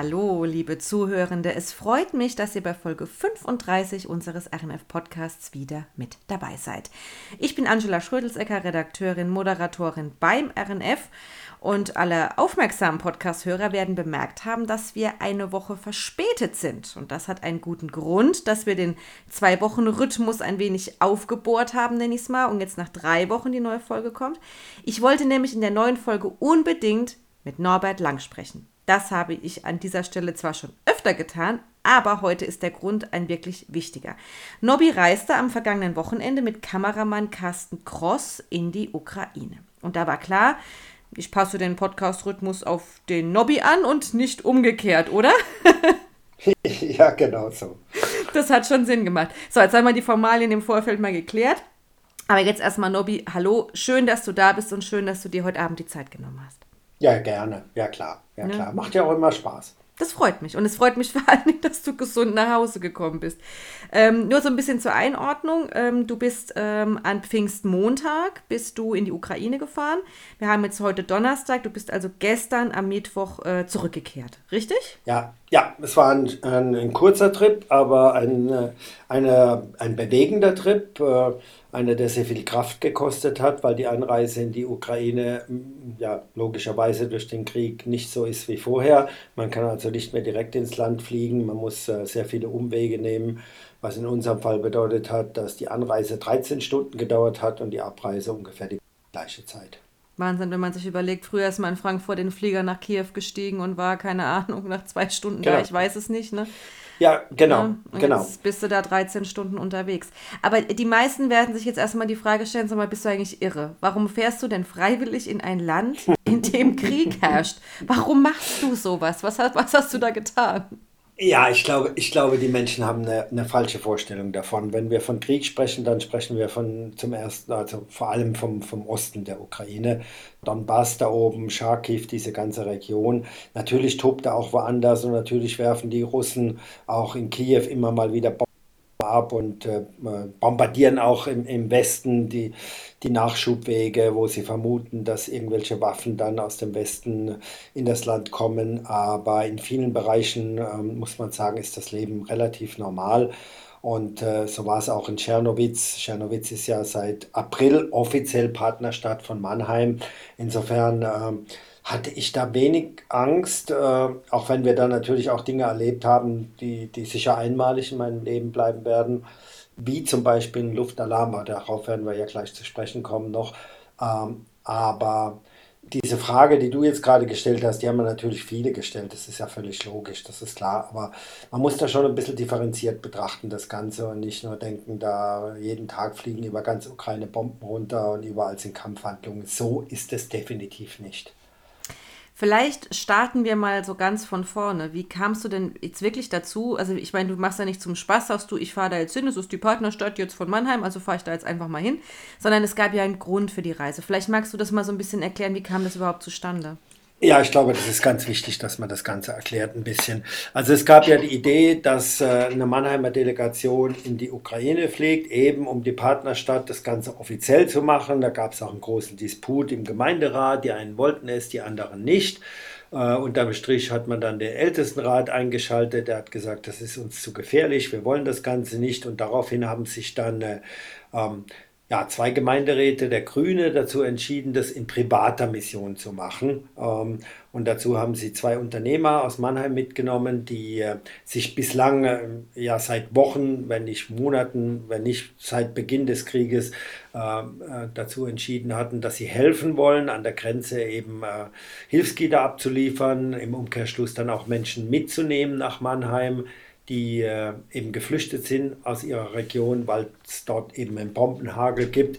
Hallo, liebe Zuhörende. Es freut mich, dass ihr bei Folge 35 unseres RNF-Podcasts wieder mit dabei seid. Ich bin Angela Schrödelsecker, Redakteurin, Moderatorin beim RNF. Und alle aufmerksamen Podcast-Hörer werden bemerkt haben, dass wir eine Woche verspätet sind. Und das hat einen guten Grund, dass wir den Zwei-Wochen-Rhythmus ein wenig aufgebohrt haben, nenne ich es mal, und jetzt nach drei Wochen die neue Folge kommt. Ich wollte nämlich in der neuen Folge unbedingt mit Norbert Lang sprechen. Das habe ich an dieser Stelle zwar schon öfter getan, aber heute ist der Grund ein wirklich wichtiger. Nobby reiste am vergangenen Wochenende mit Kameramann Carsten Kross in die Ukraine. Und da war klar, ich passe den Podcast-Rhythmus auf den Nobby an und nicht umgekehrt, oder? ja, genau so. Das hat schon Sinn gemacht. So, jetzt haben wir die Formalien im Vorfeld mal geklärt. Aber jetzt erstmal, Nobby, hallo, schön, dass du da bist und schön, dass du dir heute Abend die Zeit genommen hast. Ja, gerne. Ja, klar. Ja, ja, klar. Macht ja auch immer Spaß. Das freut mich. Und es freut mich vor allem, dass du gesund nach Hause gekommen bist. Ähm, nur so ein bisschen zur Einordnung. Ähm, du bist ähm, an Pfingstmontag bist du in die Ukraine gefahren. Wir haben jetzt heute Donnerstag. Du bist also gestern am Mittwoch äh, zurückgekehrt. Richtig? Ja, ja. Es war ein, ein, ein kurzer Trip, aber ein, eine, ein bewegender Trip. Äh, einer, der sehr viel Kraft gekostet hat, weil die Anreise in die Ukraine ja logischerweise durch den Krieg nicht so ist wie vorher. Man kann also nicht mehr direkt ins Land fliegen, man muss äh, sehr viele Umwege nehmen, was in unserem Fall bedeutet hat, dass die Anreise 13 Stunden gedauert hat und die Abreise ungefähr die gleiche Zeit. Wahnsinn, wenn man sich überlegt, früher ist man in Frankfurt den Flieger nach Kiew gestiegen und war, keine Ahnung, nach zwei Stunden genau. da, ich weiß es nicht, ne? Ja, genau. Ja, genau. Jetzt bist du da 13 Stunden unterwegs. Aber die meisten werden sich jetzt erstmal die Frage stellen, sag mal, bist du eigentlich irre? Warum fährst du denn freiwillig in ein Land, in dem Krieg herrscht? Warum machst du sowas? Was, was hast du da getan? Ja, ich glaube, ich glaube, die Menschen haben eine, eine, falsche Vorstellung davon. Wenn wir von Krieg sprechen, dann sprechen wir von zum ersten, also vor allem vom, vom Osten der Ukraine. Donbass da oben, Charkiw, diese ganze Region. Natürlich tobt er auch woanders und natürlich werfen die Russen auch in Kiew immer mal wieder Bomben ab und äh, bombardieren auch im, im Westen die, die Nachschubwege, wo sie vermuten, dass irgendwelche Waffen dann aus dem Westen in das Land kommen. Aber in vielen Bereichen, äh, muss man sagen, ist das Leben relativ normal. Und äh, so war es auch in Tschernowitz. Tschernowitz ist ja seit April offiziell Partnerstadt von Mannheim. Insofern äh, hatte ich da wenig Angst, äh, auch wenn wir da natürlich auch Dinge erlebt haben, die, die sicher einmalig in meinem Leben bleiben werden, wie zum Beispiel ein Luftalarm, darauf werden wir ja gleich zu sprechen kommen noch. Ähm, aber diese Frage, die du jetzt gerade gestellt hast, die haben natürlich viele gestellt. Das ist ja völlig logisch, das ist klar. Aber man muss da schon ein bisschen differenziert betrachten, das Ganze, und nicht nur denken, da jeden Tag fliegen über ganz Ukraine Bomben runter und überall sind Kampfhandlungen. So ist es definitiv nicht. Vielleicht starten wir mal so ganz von vorne. Wie kamst du denn jetzt wirklich dazu? Also ich meine, du machst ja nicht zum Spaß, sagst du, ich fahre da jetzt hin, es ist die Partnerstadt jetzt von Mannheim, also fahre ich da jetzt einfach mal hin, sondern es gab ja einen Grund für die Reise. Vielleicht magst du das mal so ein bisschen erklären, wie kam das überhaupt zustande? Ja, ich glaube, das ist ganz wichtig, dass man das Ganze erklärt ein bisschen. Also es gab ja die Idee, dass äh, eine Mannheimer Delegation in die Ukraine fliegt, eben um die Partnerstadt das Ganze offiziell zu machen. Da gab es auch einen großen Disput im Gemeinderat. Die einen wollten es, die anderen nicht. Äh, unterm Strich hat man dann den Ältestenrat eingeschaltet. Der hat gesagt, das ist uns zu gefährlich, wir wollen das Ganze nicht. Und daraufhin haben sich dann äh, ähm, ja, zwei Gemeinderäte der Grüne dazu entschieden, das in privater Mission zu machen. Ähm, und dazu haben sie zwei Unternehmer aus Mannheim mitgenommen, die äh, sich bislang äh, ja seit Wochen, wenn nicht Monaten, wenn nicht seit Beginn des Krieges äh, dazu entschieden hatten, dass sie helfen wollen, an der Grenze eben Hilfsgüter abzuliefern, im Umkehrschluss dann auch Menschen mitzunehmen nach Mannheim die äh, eben geflüchtet sind aus ihrer Region, weil es dort eben einen Bombenhagel gibt.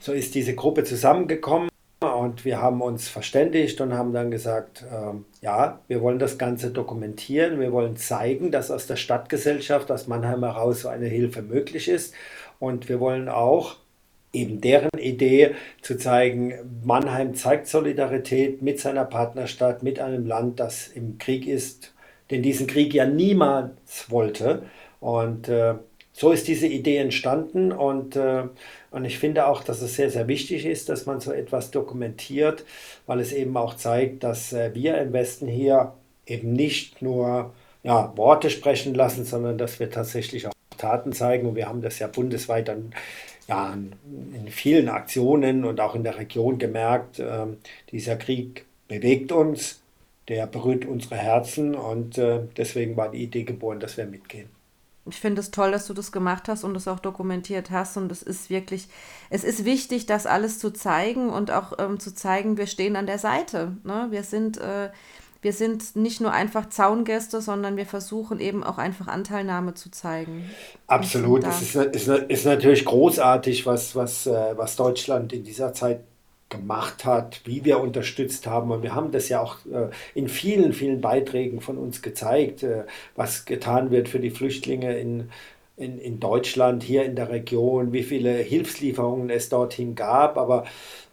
So ist diese Gruppe zusammengekommen und wir haben uns verständigt und haben dann gesagt, äh, ja, wir wollen das Ganze dokumentieren, wir wollen zeigen, dass aus der Stadtgesellschaft, aus Mannheim heraus so eine Hilfe möglich ist und wir wollen auch eben deren Idee zu zeigen, Mannheim zeigt Solidarität mit seiner Partnerstadt, mit einem Land, das im Krieg ist den diesen Krieg ja niemals wollte. Und äh, so ist diese Idee entstanden und, äh, und ich finde auch, dass es sehr, sehr wichtig ist, dass man so etwas dokumentiert, weil es eben auch zeigt, dass äh, wir im Westen hier eben nicht nur ja, Worte sprechen lassen, sondern dass wir tatsächlich auch Taten zeigen. Und wir haben das ja bundesweit dann ja, in vielen Aktionen und auch in der Region gemerkt, äh, dieser Krieg bewegt uns, der berührt unsere Herzen und äh, deswegen war die Idee geboren, dass wir mitgehen. Ich finde es toll, dass du das gemacht hast und das auch dokumentiert hast. Und es ist wirklich, es ist wichtig, das alles zu zeigen und auch ähm, zu zeigen, wir stehen an der Seite. Ne? Wir sind, äh, wir sind nicht nur einfach Zaungäste, sondern wir versuchen eben auch einfach Anteilnahme zu zeigen. Absolut. Es ist, ist, ist, natürlich großartig, was, was, äh, was Deutschland in dieser Zeit gemacht hat, wie wir unterstützt haben. Und wir haben das ja auch äh, in vielen, vielen Beiträgen von uns gezeigt, äh, was getan wird für die Flüchtlinge in, in, in Deutschland, hier in der Region, wie viele Hilfslieferungen es dorthin gab. Aber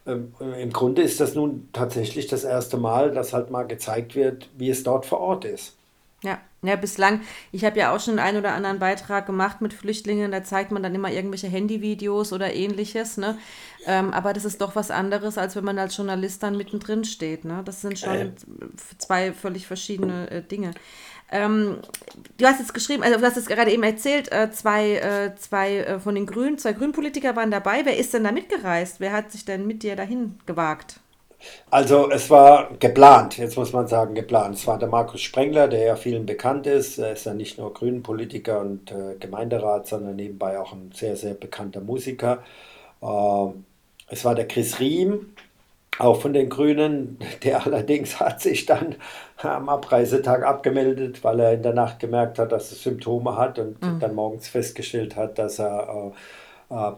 ähm, im Grunde ist das nun tatsächlich das erste Mal, dass halt mal gezeigt wird, wie es dort vor Ort ist. Ja, ja, bislang, ich habe ja auch schon einen oder anderen Beitrag gemacht mit Flüchtlingen, da zeigt man dann immer irgendwelche Handyvideos oder ähnliches, ne? Ähm, aber das ist doch was anderes, als wenn man als Journalist dann mittendrin steht, ne? Das sind schon äh. zwei völlig verschiedene äh, Dinge. Ähm, du hast jetzt geschrieben, also du hast es gerade eben erzählt, äh, zwei, äh, zwei äh, von den Grünen, zwei Grünpolitiker waren dabei. Wer ist denn da mitgereist? Wer hat sich denn mit dir dahin gewagt? Also es war geplant, jetzt muss man sagen geplant. Es war der Markus Sprengler, der ja vielen bekannt ist. Er ist ja nicht nur Grünen-Politiker und äh, Gemeinderat, sondern nebenbei auch ein sehr, sehr bekannter Musiker. Äh, es war der Chris Riem, auch von den Grünen, der allerdings hat sich dann am Abreisetag abgemeldet, weil er in der Nacht gemerkt hat, dass er Symptome hat und mhm. dann morgens festgestellt hat, dass er äh, äh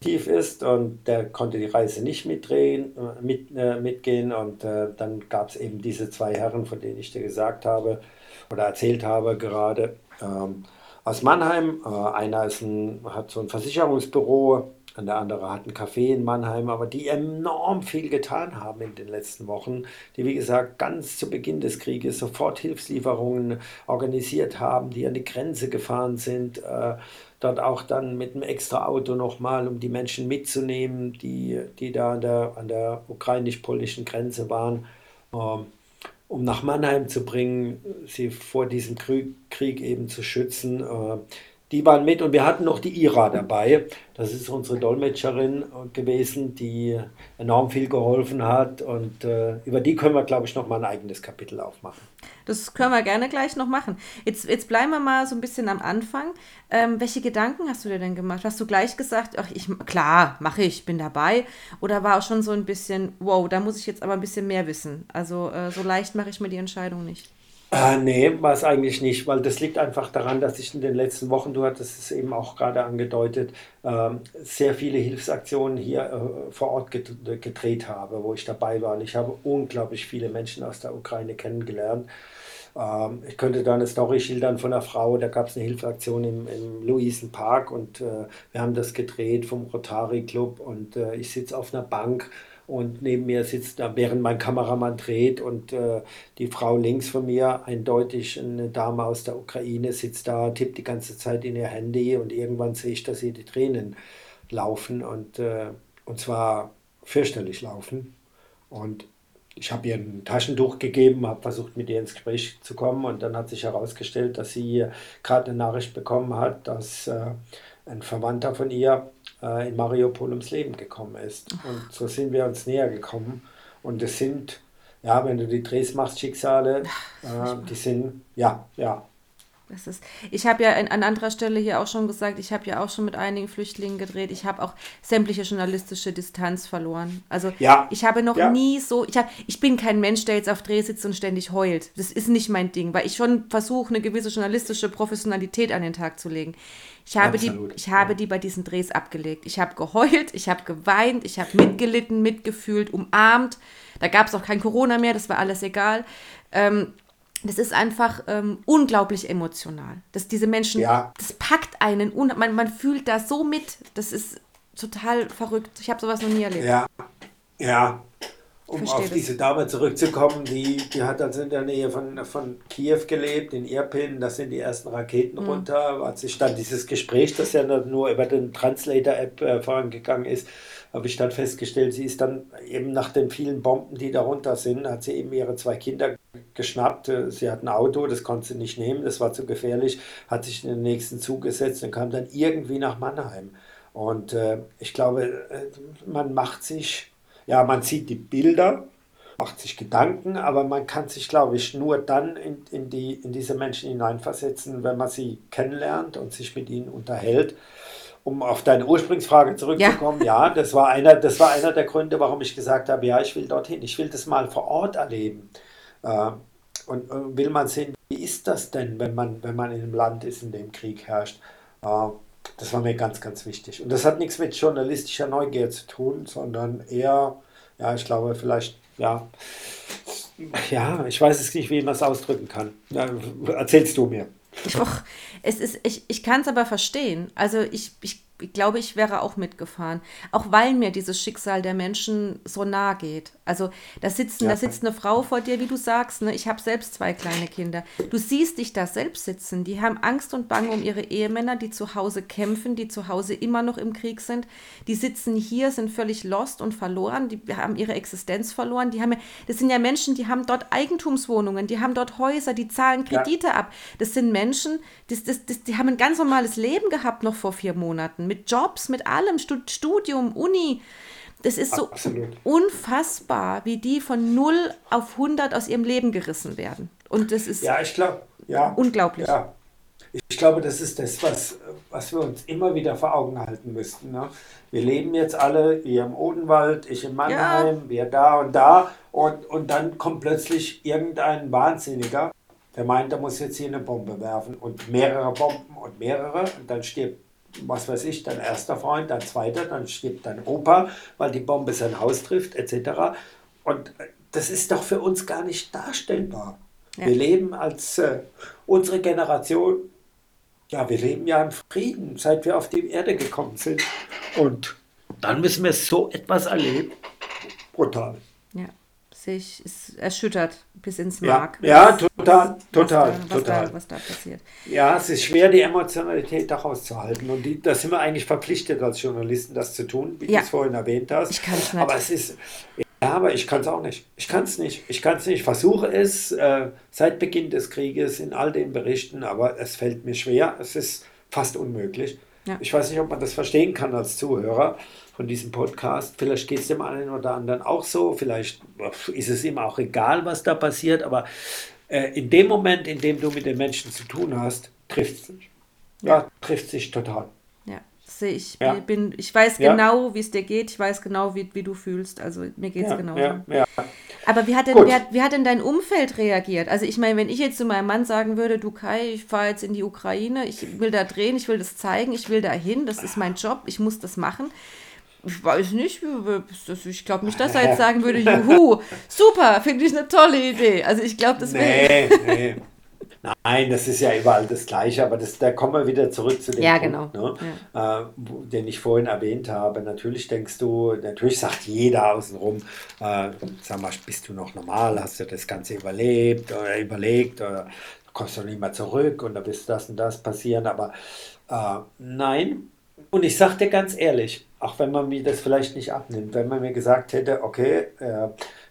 positiv ist und der konnte die Reise nicht mitdrehen, äh, mit, äh, mitgehen und äh, dann gab es eben diese zwei Herren, von denen ich dir gesagt habe oder erzählt habe gerade ähm, aus Mannheim. Äh, einer ist ein, hat so ein Versicherungsbüro, und der andere hat ein Café in Mannheim, aber die enorm viel getan haben in den letzten Wochen, die wie gesagt ganz zu Beginn des Krieges sofort Hilfslieferungen organisiert haben, die an die Grenze gefahren sind, äh, dort auch dann mit einem extra Auto nochmal, um die Menschen mitzunehmen, die, die da an der, an der ukrainisch-polnischen Grenze waren, ähm, um nach Mannheim zu bringen, sie vor diesem Krieg, Krieg eben zu schützen. Äh, die waren mit und wir hatten noch die Ira dabei. Das ist unsere Dolmetscherin gewesen, die enorm viel geholfen hat und äh, über die können wir, glaube ich, noch mal ein eigenes Kapitel aufmachen. Das können wir gerne gleich noch machen. Jetzt, jetzt bleiben wir mal so ein bisschen am Anfang. Ähm, welche Gedanken hast du dir denn gemacht? Hast du gleich gesagt, ach, ich, klar, mache ich, bin dabei? Oder war auch schon so ein bisschen, wow, da muss ich jetzt aber ein bisschen mehr wissen? Also äh, so leicht mache ich mir die Entscheidung nicht. Äh, nee, war es eigentlich nicht, weil das liegt einfach daran, dass ich in den letzten Wochen, du hattest es eben auch gerade angedeutet, äh, sehr viele Hilfsaktionen hier äh, vor Ort gedreht habe, wo ich dabei war. Und ich habe unglaublich viele Menschen aus der Ukraine kennengelernt. Ähm, ich könnte da eine Story schildern von einer Frau, da gab es eine Hilfsaktion im, im Luisenpark und äh, wir haben das gedreht vom Rotary Club und äh, ich sitze auf einer Bank und neben mir sitzt, da während mein Kameramann dreht und äh, die Frau links von mir, eindeutig eine Dame aus der Ukraine, sitzt da, tippt die ganze Zeit in ihr Handy und irgendwann sehe ich, dass ihr die Tränen laufen und, äh, und zwar fürchterlich laufen. Und ich habe ihr ein Taschentuch gegeben, habe versucht, mit ihr ins Gespräch zu kommen und dann hat sich herausgestellt, dass sie gerade eine Nachricht bekommen hat, dass äh, ein Verwandter von ihr äh, in Mariupol ums Leben gekommen ist. Und so sind wir uns näher gekommen. Und es sind, ja, wenn du die Drehs machst, Schicksale, äh, die sind, ja, ja, das ist, ich habe ja an, an anderer Stelle hier auch schon gesagt, ich habe ja auch schon mit einigen Flüchtlingen gedreht. Ich habe auch sämtliche journalistische Distanz verloren. Also ja. ich habe noch ja. nie so, ich, hab, ich bin kein Mensch, der jetzt auf Dreh sitzt und ständig heult. Das ist nicht mein Ding, weil ich schon versuche, eine gewisse journalistische Professionalität an den Tag zu legen. Ich habe, die, ich habe ja. die bei diesen Drehs abgelegt. Ich habe geheult, ich habe geweint, ich habe mitgelitten, mitgefühlt, umarmt. Da gab es auch kein Corona mehr, das war alles egal. Ähm, das ist einfach ähm, unglaublich emotional. Dass diese Menschen, ja. das packt einen, man, man fühlt da so mit. Das ist total verrückt. Ich habe sowas noch nie erlebt. Ja, ja. um auf diese Dame zurückzukommen, die, die hat also in der Nähe von, von Kiew gelebt, in Irpin, da sind die ersten Raketen mhm. runter. Als ich dann dieses Gespräch, das ja nur über den Translator-App äh, vorangegangen ist, habe ich dann festgestellt, sie ist dann eben nach den vielen Bomben, die darunter sind, hat sie eben ihre zwei Kinder geschnappt. Sie hat ein Auto, das konnte sie nicht nehmen, das war zu gefährlich, hat sich in den nächsten Zug gesetzt und kam dann irgendwie nach Mannheim. Und äh, ich glaube, äh, man macht sich ja, man sieht die Bilder, macht sich Gedanken, aber man kann sich, glaube ich, nur dann in, in, die, in diese Menschen hineinversetzen, wenn man sie kennenlernt und sich mit ihnen unterhält. Um auf deine Ursprungsfrage zurückzukommen, ja. ja, das, war einer, das war einer der Gründe, warum ich gesagt habe, ja, ich will dorthin, ich will das mal vor Ort erleben. Äh, und äh, will man sehen, wie ist das denn, wenn man, wenn man in einem Land ist, in dem Krieg herrscht. Äh, das war mir ganz, ganz wichtig. Und das hat nichts mit journalistischer Neugier zu tun, sondern eher, ja, ich glaube, vielleicht, ja, ja, ich weiß es nicht, wie man es ausdrücken kann. Ja, erzählst du mir. Ich, och, es ist, ich, ich kann es aber verstehen. Also ich, ich ich glaube, ich wäre auch mitgefahren. Auch weil mir dieses Schicksal der Menschen so nah geht. Also da, sitzen, ja. da sitzt eine Frau vor dir, wie du sagst. Ne? Ich habe selbst zwei kleine Kinder. Du siehst dich da selbst sitzen. Die haben Angst und Bange um ihre Ehemänner, die zu Hause kämpfen, die zu Hause immer noch im Krieg sind. Die sitzen hier, sind völlig lost und verloren. Die haben ihre Existenz verloren. Die haben, das sind ja Menschen, die haben dort Eigentumswohnungen, die haben dort Häuser, die zahlen Kredite ja. ab. Das sind Menschen, das, das, das, die haben ein ganz normales Leben gehabt noch vor vier Monaten mit Jobs, mit allem, Studium, Uni. Das ist so Absolut. unfassbar, wie die von 0 auf 100 aus ihrem Leben gerissen werden. Und das ist ja, ich glaub, ja, unglaublich. Ja. Ich glaube, das ist das, was, was wir uns immer wieder vor Augen halten müssten. Ne? Wir leben jetzt alle, ihr im Odenwald, ich in Mannheim, ja. wir da und da. Und, und dann kommt plötzlich irgendein Wahnsinniger, der meint, er muss jetzt hier eine Bombe werfen und mehrere Bomben und mehrere. Und dann stirbt was weiß ich, dein erster Freund, dein zweiter, dann stirbt dein Opa, weil die Bombe sein Haus trifft, etc. Und äh, das ist doch für uns gar nicht darstellbar. Ja. Wir leben als äh, unsere Generation, ja, wir leben ja im Frieden, seit wir auf die Erde gekommen sind. Und dann müssen wir so etwas erleben. Brutal. Ja sich ist erschüttert bis ins Mark. Ja, ja total, total, was da, was total. Da, was da passiert. Ja, es ist schwer, die Emotionalität daraus zu halten. Und die, da sind wir eigentlich verpflichtet als Journalisten, das zu tun, wie ja. du es vorhin erwähnt hast. Ich kann es nicht. Aber es ist, ja, aber ich kann es auch nicht. Ich kann es nicht. Ich kann es nicht. Ich versuche es äh, seit Beginn des Krieges in all den Berichten, aber es fällt mir schwer. Es ist fast unmöglich. Ja. Ich weiß nicht, ob man das verstehen kann als Zuhörer von diesem Podcast. Vielleicht geht es dem einen oder anderen auch so. Vielleicht ist es ihm auch egal, was da passiert. Aber äh, in dem Moment, in dem du mit den Menschen zu tun hast, trifft es sich. Ja, ja trifft sich total. Ja, sehe ich. Ja. Bin, ich weiß genau, wie es dir geht. Ich weiß genau, wie, wie du fühlst. Also mir geht es ja, genauso. Ja, ja. Aber wie hat, denn, wie, hat, wie hat denn dein Umfeld reagiert? Also ich meine, wenn ich jetzt zu meinem Mann sagen würde, du Kai, ich fahre jetzt in die Ukraine, ich will da drehen, ich will das zeigen, ich will da hin, das ist mein Job, ich muss das machen. Ich weiß nicht, ich glaube nicht, dass er jetzt sagen würde, juhu, super, finde ich eine tolle Idee. Also ich glaube, das wäre... Nee, nee. Nein, das ist ja überall das Gleiche, aber das, da kommen wir wieder zurück zu dem ja, Punkt, genau. ne? ja. äh, den ich vorhin erwähnt habe. Natürlich denkst du, natürlich sagt jeder außenrum, äh, sag mal, bist du noch normal, hast du das Ganze überlebt oder überlegt oder kommst du nicht mehr zurück und da bist das und das passieren, aber äh, nein. Und ich sage dir ganz ehrlich, auch wenn man mir das vielleicht nicht abnimmt, wenn man mir gesagt hätte, okay, äh,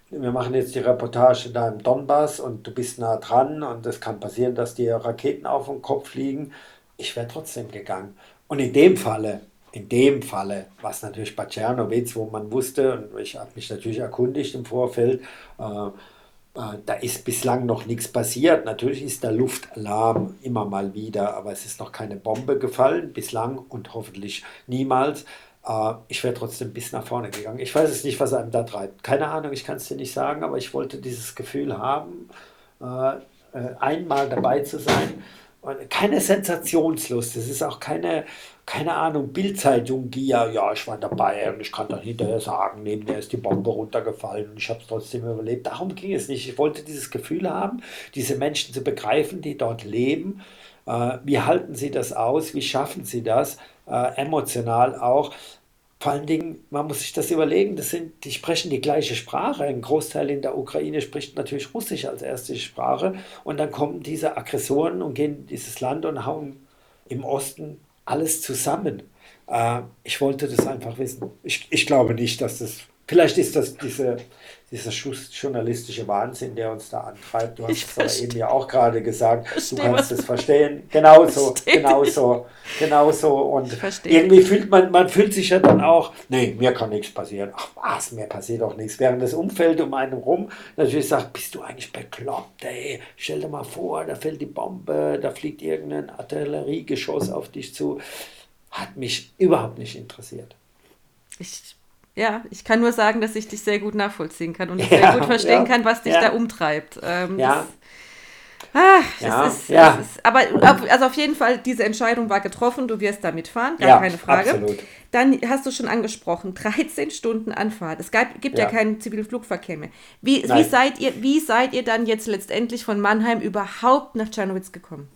wir machen jetzt die Reportage da im Donbass und du bist nah dran und es kann passieren, dass dir Raketen auf den Kopf fliegen. Ich wäre trotzdem gegangen. Und in dem Falle, in dem Falle, was natürlich bei Tschernowitz, wo man wusste, und ich habe mich natürlich erkundigt im Vorfeld, äh, da ist bislang noch nichts passiert. Natürlich ist der Luftalarm immer mal wieder, aber es ist noch keine Bombe gefallen, bislang und hoffentlich niemals. Äh, ich wäre trotzdem bis nach vorne gegangen. Ich weiß es nicht, was einem da treibt. Keine Ahnung, ich kann es dir nicht sagen, aber ich wollte dieses Gefühl haben, äh, äh, einmal dabei zu sein. Keine Sensationslust. Es ist auch keine, keine Ahnung, Bildzeitung, die ja, ja, ich war dabei und ich kann dann hinterher sagen, neben mir ist die Bombe runtergefallen und ich habe es trotzdem überlebt. Darum ging es nicht. Ich wollte dieses Gefühl haben, diese Menschen zu begreifen, die dort leben. Wie halten sie das aus? Wie schaffen sie das? emotional auch vor allen Dingen, man muss sich das überlegen, das sind, die sprechen die gleiche Sprache. Ein Großteil in der Ukraine spricht natürlich Russisch als erste Sprache. Und dann kommen diese Aggressoren und gehen in dieses Land und hauen im Osten alles zusammen. Äh, ich wollte das einfach wissen. Ich, ich glaube nicht, dass das Vielleicht ist das diese, dieser journalistische Wahnsinn, der uns da antreibt. Du hast es aber eben ja auch gerade gesagt, du kannst es verstehen. Genauso, genauso, genauso. Und irgendwie fühlt man, man fühlt sich ja dann auch, nee, mir kann nichts passieren. Ach was, mir passiert doch nichts. Während das Umfeld um einen rum natürlich sagt, bist du eigentlich bekloppt, ey, stell dir mal vor, da fällt die Bombe, da fliegt irgendein Artilleriegeschoss auf dich zu. Hat mich überhaupt nicht interessiert. Ich ja, ich kann nur sagen, dass ich dich sehr gut nachvollziehen kann und ja, sehr gut verstehen ja, kann, was dich ja. da umtreibt. Ähm, ja. Das, ah, ja, ist, ja. Ist, aber also auf jeden Fall, diese Entscheidung war getroffen, du wirst damit fahren, gar keine Frage. Absolut. Dann hast du schon angesprochen, 13 Stunden Anfahrt. Es gab, gibt ja, ja keinen zivilen Flugverkehr mehr. Wie, wie, seid ihr, wie seid ihr dann jetzt letztendlich von Mannheim überhaupt nach Czernowitz gekommen?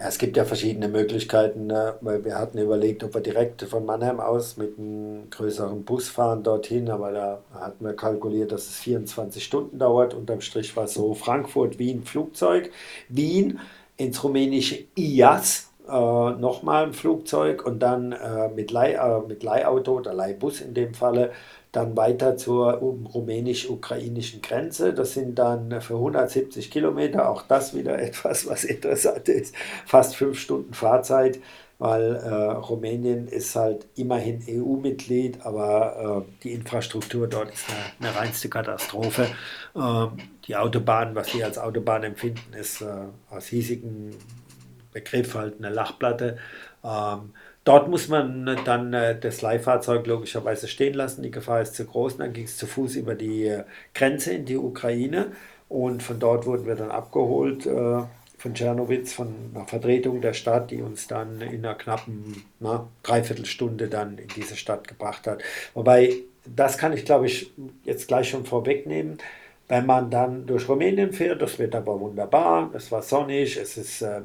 Ja, es gibt ja verschiedene Möglichkeiten, ne? weil wir hatten überlegt, ob wir direkt von Mannheim aus mit einem größeren Bus fahren dorthin, aber da hatten wir kalkuliert, dass es 24 Stunden dauert. Unterm Strich war es so Frankfurt, Wien, Flugzeug, Wien ins rumänische IAS, äh, nochmal ein Flugzeug und dann äh, mit, Leih, äh, mit Leihauto oder Leihbus in dem Falle dann weiter zur rumänisch-ukrainischen Grenze. Das sind dann für 170 Kilometer, auch das wieder etwas, was interessant ist, fast fünf Stunden Fahrzeit, weil äh, Rumänien ist halt immerhin EU-Mitglied, aber äh, die Infrastruktur dort ist eine, eine reinste Katastrophe. Äh, die Autobahn, was wir als Autobahn empfinden, ist äh, aus hiesigen Begriff halt eine Lachplatte. Ähm, Dort muss man dann äh, das Leihfahrzeug logischerweise stehen lassen. Die Gefahr ist zu groß. Dann ging es zu Fuß über die äh, Grenze in die Ukraine. Und von dort wurden wir dann abgeholt äh, von Tschernowitz, von einer Vertretung der Stadt, die uns dann in einer knappen na, Dreiviertelstunde dann in diese Stadt gebracht hat. Wobei, das kann ich glaube ich jetzt gleich schon vorwegnehmen. Wenn man dann durch Rumänien fährt, das wird aber wunderbar, es war sonnig, es ist äh, äh,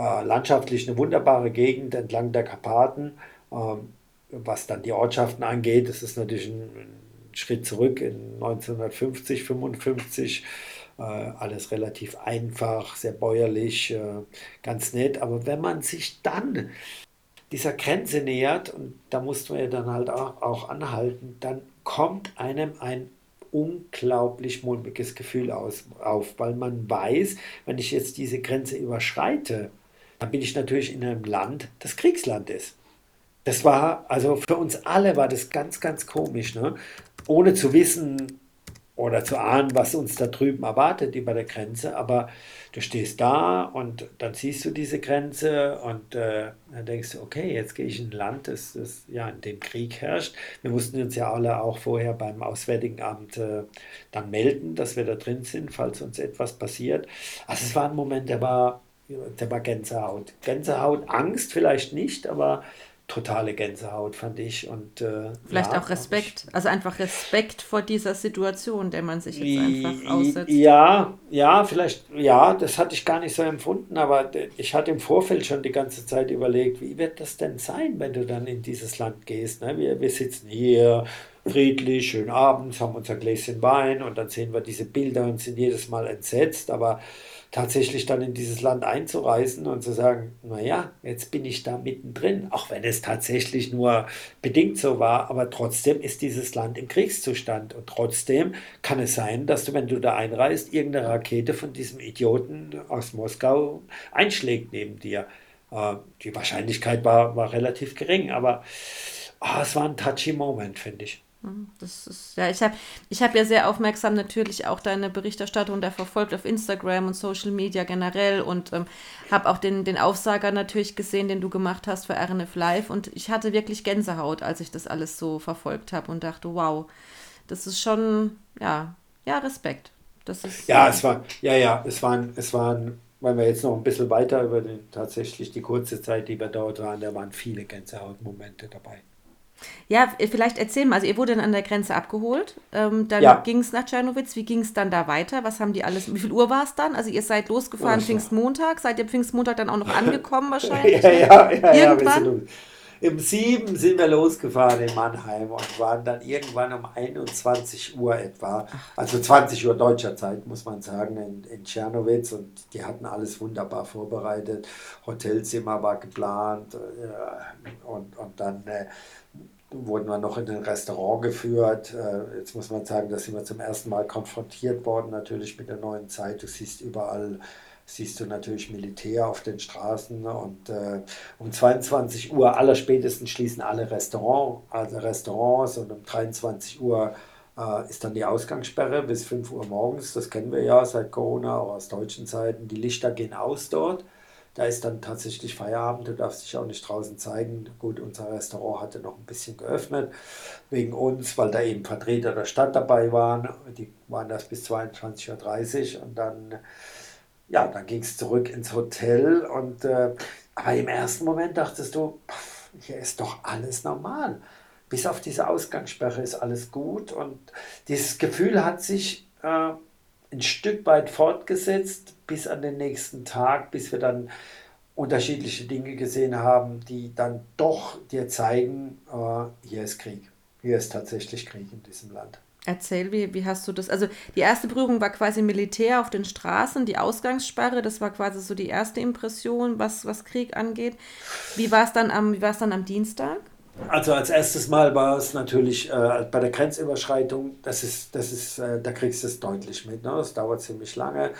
landschaftlich eine wunderbare Gegend entlang der Karpaten. Ähm, was dann die Ortschaften angeht, das ist natürlich ein, Schritt zurück in 1950, 55. Äh, alles relativ einfach, sehr bäuerlich, äh, ganz nett. Aber wenn man sich dann dieser Grenze nähert, und da mussten wir dann halt auch, auch anhalten, dann kommt einem ein unglaublich mulmiges Gefühl aus, auf, weil man weiß, wenn ich jetzt diese Grenze überschreite, dann bin ich natürlich in einem Land, das Kriegsland ist. Das war, also für uns alle war das ganz, ganz komisch, ne? ohne zu wissen, oder zu ahnen, was uns da drüben erwartet über der Grenze. Aber du stehst da und dann siehst du diese Grenze und äh, dann denkst du, okay, jetzt gehe ich in ein Land, das, das ja in dem Krieg herrscht. Wir mussten uns ja alle auch vorher beim Auswärtigen Amt äh, dann melden, dass wir da drin sind, falls uns etwas passiert. Also es war ein Moment, der war, war Gänsehaut. Gänsehaut, Angst vielleicht nicht, aber totale Gänsehaut, fand ich. Und, äh, Vielleicht ja, auch Respekt, also einfach Respekt vor dieser Situation, der man sich jetzt einfach aussetzt. Ja, ja, vielleicht, ja, das hatte ich gar nicht so empfunden, aber ich hatte im Vorfeld schon die ganze Zeit überlegt, wie wird das denn sein, wenn du dann in dieses Land gehst? Ne? Wir, wir sitzen hier friedlich, schön abends, haben unser Gläschen Wein und dann sehen wir diese Bilder und sind jedes Mal entsetzt, aber tatsächlich dann in dieses Land einzureisen und zu sagen, naja, jetzt bin ich da mittendrin, auch wenn es tatsächlich nur bedingt so war, aber trotzdem ist dieses Land im Kriegszustand und trotzdem kann es sein, dass du, wenn du da einreist, irgendeine Rakete von diesem Idioten aus Moskau einschlägt neben dir. Äh, die Wahrscheinlichkeit war, war relativ gering, aber oh, es war ein touchy Moment, finde ich. Hm, das ist, ja, ich habe ich hab ja sehr aufmerksam natürlich auch deine Berichterstattung da verfolgt auf Instagram und Social Media generell und ähm, habe auch den, den Aufsager natürlich gesehen, den du gemacht hast für RNF Live und ich hatte wirklich Gänsehaut, als ich das alles so verfolgt habe und dachte, wow, das ist schon, ja, ja, Respekt. Das ist, ja, es war, ja, ja, es waren, es waren, weil wir jetzt noch ein bisschen weiter über den, tatsächlich die kurze Zeit, die wir dort waren, da waren viele Gänsehautmomente dabei. Ja, vielleicht erzähl mal. Also ihr wurde dann an der Grenze abgeholt. Ähm, dann ja. ging es nach Czernowitz. Wie ging es dann da weiter? Was haben die alles? Wie viel Uhr war es dann? Also ihr seid losgefahren oh, Pfingstmontag. Seid ihr Pfingstmontag dann auch noch angekommen wahrscheinlich? ja, ja, ja, Irgendwann? Ja, um sieben sind wir losgefahren in Mannheim und waren dann irgendwann um 21 Uhr etwa, also 20 Uhr deutscher Zeit, muss man sagen, in, in Tschernowitz und die hatten alles wunderbar vorbereitet. Hotelzimmer war geplant äh, und, und dann äh, wurden wir noch in ein Restaurant geführt. Äh, jetzt muss man sagen, da sind wir zum ersten Mal konfrontiert worden, natürlich mit der neuen Zeit. Du siehst überall siehst du natürlich Militär auf den Straßen und äh, um 22 Uhr allerspätestens schließen alle Restaurant, also Restaurants und um 23 Uhr äh, ist dann die Ausgangssperre bis 5 Uhr morgens. Das kennen wir ja seit Corona, auch aus deutschen Zeiten. Die Lichter gehen aus dort. Da ist dann tatsächlich Feierabend, du darfst dich auch nicht draußen zeigen. Gut, unser Restaurant hatte noch ein bisschen geöffnet wegen uns, weil da eben Vertreter der Stadt dabei waren. Die waren das bis 22.30 Uhr und dann ja, dann ging es zurück ins Hotel und äh, aber im ersten Moment dachtest du, hier ist doch alles normal. Bis auf diese Ausgangssperre ist alles gut und dieses Gefühl hat sich äh, ein Stück weit fortgesetzt bis an den nächsten Tag, bis wir dann unterschiedliche Dinge gesehen haben, die dann doch dir zeigen, äh, hier ist Krieg. Hier ist tatsächlich Krieg in diesem Land. Erzähl, wie, wie hast du das? Also die erste Berührung war quasi Militär auf den Straßen, die Ausgangssperre, das war quasi so die erste Impression, was, was Krieg angeht. Wie war es dann wie war es dann am Dienstag? Also als erstes Mal war es natürlich äh, bei der Grenzüberschreitung, das ist, das ist, äh, da kriegst du es deutlich mit. Ne? Das dauert ziemlich lange.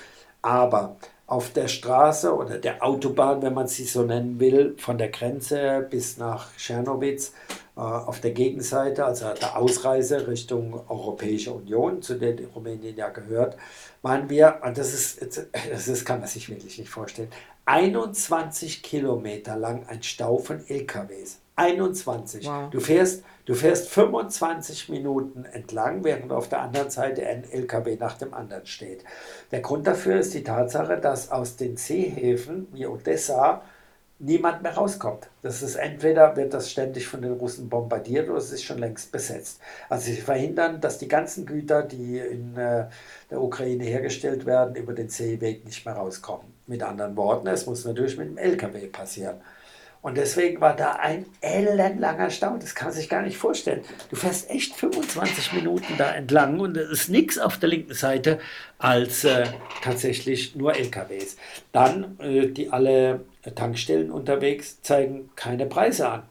Aber auf der Straße oder der Autobahn, wenn man sie so nennen will, von der Grenze bis nach Tschernowitz, äh, auf der Gegenseite, also der Ausreise Richtung Europäische Union, zu der Rumänien ja gehört, waren wir, und das ist, das ist, kann man sich wirklich nicht vorstellen, 21 Kilometer lang ein Stau von LKWs. 21. Wow. Du, fährst, du fährst 25 Minuten entlang, während auf der anderen Seite ein LKW nach dem anderen steht. Der Grund dafür ist die Tatsache, dass aus den Seehäfen wie Odessa niemand mehr rauskommt. Das ist entweder wird das ständig von den Russen bombardiert oder es ist schon längst besetzt. Also sie verhindern, dass die ganzen Güter, die in äh, der Ukraine hergestellt werden, über den Seeweg nicht mehr rauskommen. Mit anderen Worten, es muss natürlich mit dem LKW passieren. Und deswegen war da ein ellenlanger Stau. Das kann man sich gar nicht vorstellen. Du fährst echt 25 Minuten da entlang und es ist nichts auf der linken Seite als äh, tatsächlich nur LKWs. Dann äh, die alle Tankstellen unterwegs zeigen keine Preise an,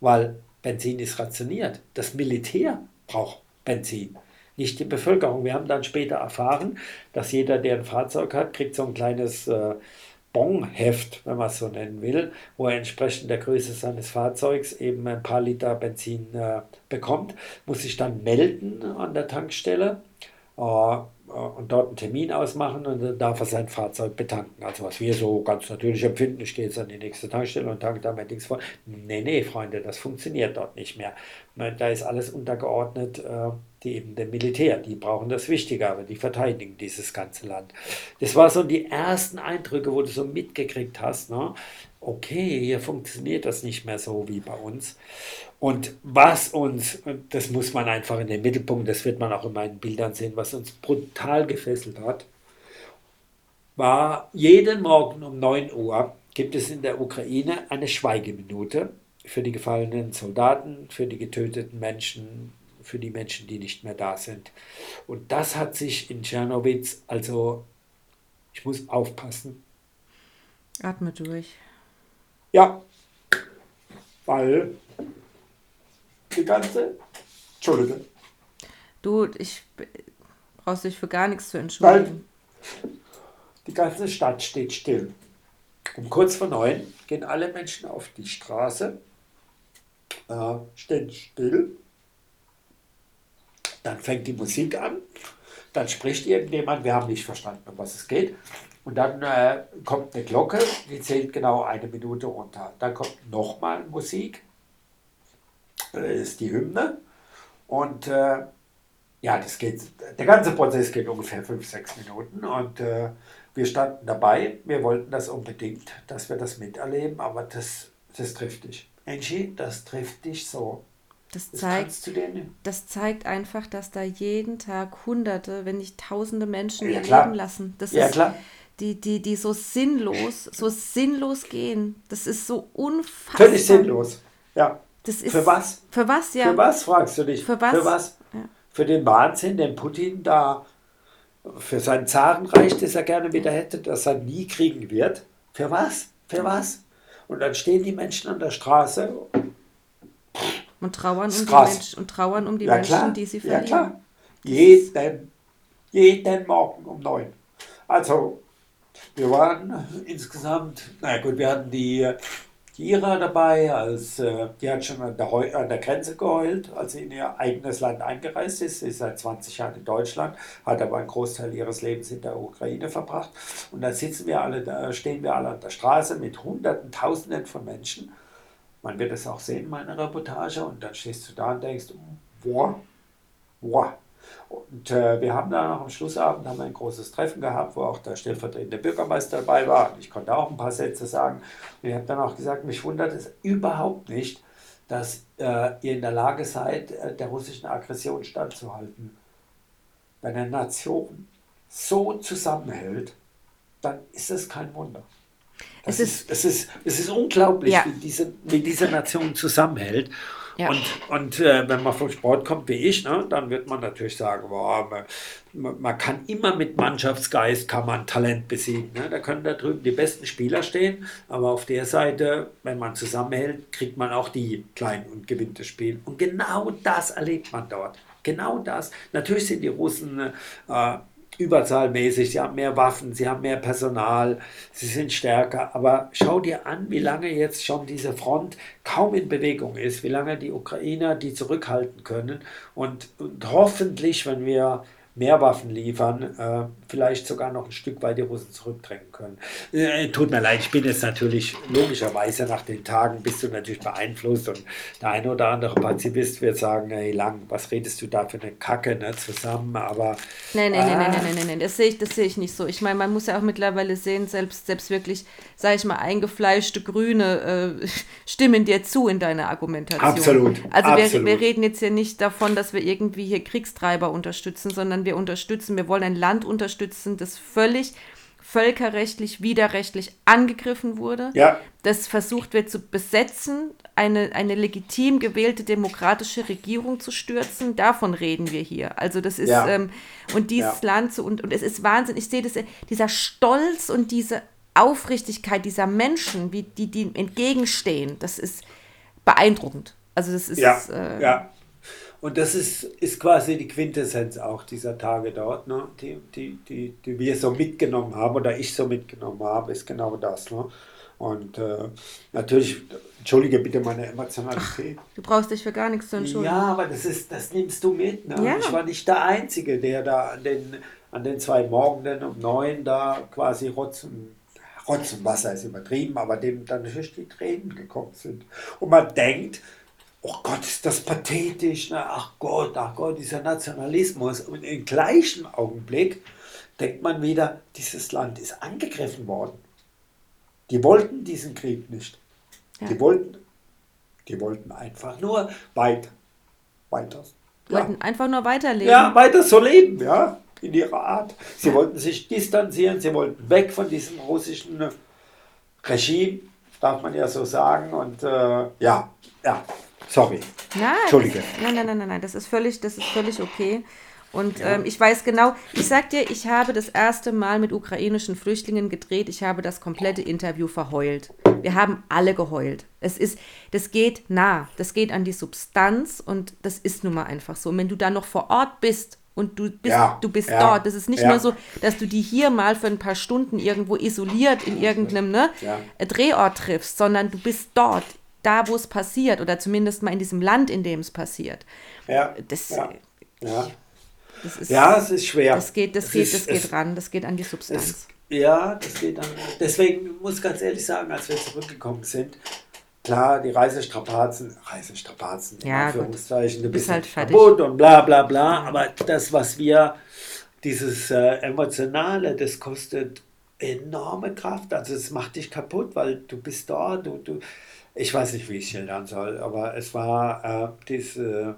weil Benzin ist rationiert. Das Militär braucht Benzin nicht die Bevölkerung. Wir haben dann später erfahren, dass jeder, der ein Fahrzeug hat, kriegt so ein kleines äh, Bonheft, wenn man es so nennen will, wo er entsprechend der Größe seines Fahrzeugs eben ein paar Liter Benzin äh, bekommt, muss sich dann melden an der Tankstelle äh, und dort einen Termin ausmachen und dann darf er sein Fahrzeug betanken. Also was wir so ganz natürlich empfinden, ich gehe jetzt an die nächste Tankstelle und tanke da mein Dings voll. Nee, nee, Freunde, das funktioniert dort nicht mehr. Da ist alles untergeordnet. Äh, die eben dem Militär, die brauchen das wichtiger, aber die verteidigen dieses ganze Land. Das war so die ersten Eindrücke, wo du so mitgekriegt hast, ne? okay, hier funktioniert das nicht mehr so wie bei uns. Und was uns, das muss man einfach in den Mittelpunkt, das wird man auch in meinen Bildern sehen, was uns brutal gefesselt hat, war jeden Morgen um 9 Uhr gibt es in der Ukraine eine Schweigeminute für die gefallenen Soldaten, für die getöteten Menschen, für die Menschen, die nicht mehr da sind. Und das hat sich in Tschernowitz, also ich muss aufpassen. Atme durch. Ja, weil die ganze, Entschuldige. Du, ich brauchst dich für gar nichts zu entschuldigen. Weil die ganze Stadt steht still. Um kurz vor neun gehen alle Menschen auf die Straße, äh, stehen still dann fängt die Musik an, dann spricht irgendjemand, wir haben nicht verstanden, um was es geht. Und dann äh, kommt eine Glocke, die zählt genau eine Minute runter. Dann kommt nochmal Musik, das ist die Hymne. Und äh, ja, das geht, der ganze Prozess geht ungefähr fünf, sechs Minuten. Und äh, wir standen dabei, wir wollten das unbedingt, dass wir das miterleben, aber das, das trifft dich. Angie, das trifft dich so. Das zeigt, das zeigt einfach, dass da jeden Tag Hunderte, wenn nicht Tausende Menschen ja, ihr klar. Leben lassen. Das ja, ist, klar. Die, die, die so sinnlos, so sinnlos gehen. Das ist so unfassbar. Völlig sinnlos. Ja. Das ist, Für was? Für was, ja. Für was, fragst du dich? Für was? Für was? Ja. Für den Wahnsinn, den Putin da, für sein Zarenreich, das er gerne wieder hätte, das er nie kriegen wird. Für was? Für was? Und dann stehen die Menschen an der Straße. Und trauern, um ist die, krass. Menschen, und trauern um die ja, Menschen, klar. die sie ja, verlieren. klar. Jeden, jeden Morgen um neun. Also, wir waren insgesamt, na gut, wir hatten die, Ira dabei, als, äh, die hat schon an der, Heu- an der Grenze geheult, als sie in ihr eigenes Land eingereist ist. Sie ist seit 20 Jahren in Deutschland, hat aber einen Großteil ihres Lebens in der Ukraine verbracht. Und da sitzen wir alle, da stehen wir alle an der Straße mit Hunderten, Tausenden von Menschen. Man wird es auch sehen in meiner Reportage und dann stehst du da und denkst, boah, boah. Und äh, wir haben da noch am Schlussabend haben wir ein großes Treffen gehabt, wo auch der stellvertretende Bürgermeister dabei war. Ich konnte auch ein paar Sätze sagen. Und ich habe dann auch gesagt, mich wundert es überhaupt nicht, dass äh, ihr in der Lage seid, äh, der russischen Aggression standzuhalten. Wenn eine Nation so zusammenhält, dann ist es kein Wunder. Es ist, es, ist, es ist unglaublich, Ja. wie, diese, wie diese Nation zusammenhält. Ja. Und, und äh, wenn man vom Sport kommt wie ich, ne, dann wird man natürlich sagen, boah, man, man, man kann immer mit Mannschaftsgeist kann man Talent besiegen. Ne? Da können da drüben die besten Spieler stehen, aber auf der Seite, wenn man zusammenhält, kriegt man auch die kleinen und gewinnt das Spiel. Und genau das erlebt man dort. Genau das. Natürlich sind die Russen äh, überzahlmäßig, sie haben mehr Waffen, sie haben mehr Personal, sie sind stärker. Aber schau dir an, wie lange jetzt schon diese Front kaum in Bewegung ist, wie lange die Ukrainer die zurückhalten können. Und, und hoffentlich, wenn wir mehr Waffen liefern, äh, vielleicht sogar noch ein Stück weit die Russen zurückdrängen können. Äh, tut mir leid, ich bin jetzt natürlich logischerweise nach den Tagen bist du natürlich beeinflusst und der eine oder andere Pazifist wird sagen, hey Lang, was redest du da für eine Kacke ne, zusammen, aber Nein, nein, nein, Ah. nein, nein, nein, nein, nein, das sehe ich, das sehe ich nicht so. Ich meine, man muss ja auch mittlerweile sehen, selbst, selbst wirklich, sage ich mal, eingefleischte Grüne äh, stimmen dir zu in deiner Argumentation. Absolut, Also wir, absolut. wir reden jetzt hier nicht davon, dass wir irgendwie hier Kriegstreiber unterstützen, sondern wir unterstützen, wir wollen ein Land unterstützen, das völlig völkerrechtlich, widerrechtlich angegriffen wurde, Ja. das versucht wird zu besetzen, eine, eine legitim gewählte demokratische Regierung zu stürzen. Davon reden wir hier. Also das ist, Ja. ähm, und dieses Ja. Land, so, und, und es ist Wahnsinn, ich sehe das, dieser Stolz und diese Aufrichtigkeit dieser Menschen, wie die, die entgegenstehen, das ist beeindruckend. Also das ist, Ja, äh, ja. Und das ist, ist quasi die Quintessenz auch dieser Tage dort, ne? die, die, die, die wir so mitgenommen haben oder ich so mitgenommen habe, ist genau das. Ne? Und äh, natürlich, entschuldige bitte meine Emotionalität. du brauchst dich für gar nichts zu entschuldigen. Ja, aber das, ist, das nimmst du mit. Ne? Ja. Ich war nicht der Einzige, der da an den, an den zwei Morgenden um neun da quasi rotzen. Rotz und Wasser ist übertrieben, aber dem dann natürlich die Tränen gekommen sind. Und man denkt, oh Gott, ist das pathetisch, ne? ach Gott, ach Gott, dieser Nationalismus. Und im gleichen Augenblick denkt man wieder, dieses Land ist angegriffen worden. Die wollten diesen Krieg nicht. Ja. Die wollten, die wollten einfach nur weiter, weiter. Wollten einfach nur weiterleben. Ja, weiter so leben, ja, in ihrer Art. Sie wollten sich distanzieren, sie wollten weg von diesem russischen Regime, darf man ja so sagen. Und äh, ja, ja, sorry. Nein, Entschuldige. Das, nein, nein, nein, nein, nein, das ist völlig, das ist völlig okay. Und ähm, ich weiß genau, ich sag dir, ich habe das erste Mal mit ukrainischen Flüchtlingen gedreht. Ich habe das komplette Interview verheult. Wir haben alle geheult. Es ist, das geht nah, das geht an die Substanz und das ist nun mal einfach so. Und wenn du da noch vor Ort bist und du bist, Ja, du bist ja, dort, das ist nicht ja. nur so, dass du die hier mal für ein paar Stunden irgendwo isoliert in irgendeinem ne, Ja. Drehort triffst, sondern du bist dort, da wo es passiert oder zumindest mal in diesem Land, in dem es passiert. Ja, Das, ja, ja. das ist, ja es ist schwer. das geht, das Es geht, ist- das geht es- ran, das geht an die Es, Substanz. ja, das geht dann. Deswegen muss ich ganz ehrlich sagen, als wir zurückgekommen sind, klar, die Reisestrapazen, Reisestrapazen, in Ja, Anführungszeichen, du Bist halt kaputt und bla bla bla, aber das, was wir, dieses äh, Emotionale, das kostet enorme Kraft, also es macht dich kaputt, weil du bist dort, du, du, ich weiß nicht, wie ich es schildern soll, aber es war äh, diese,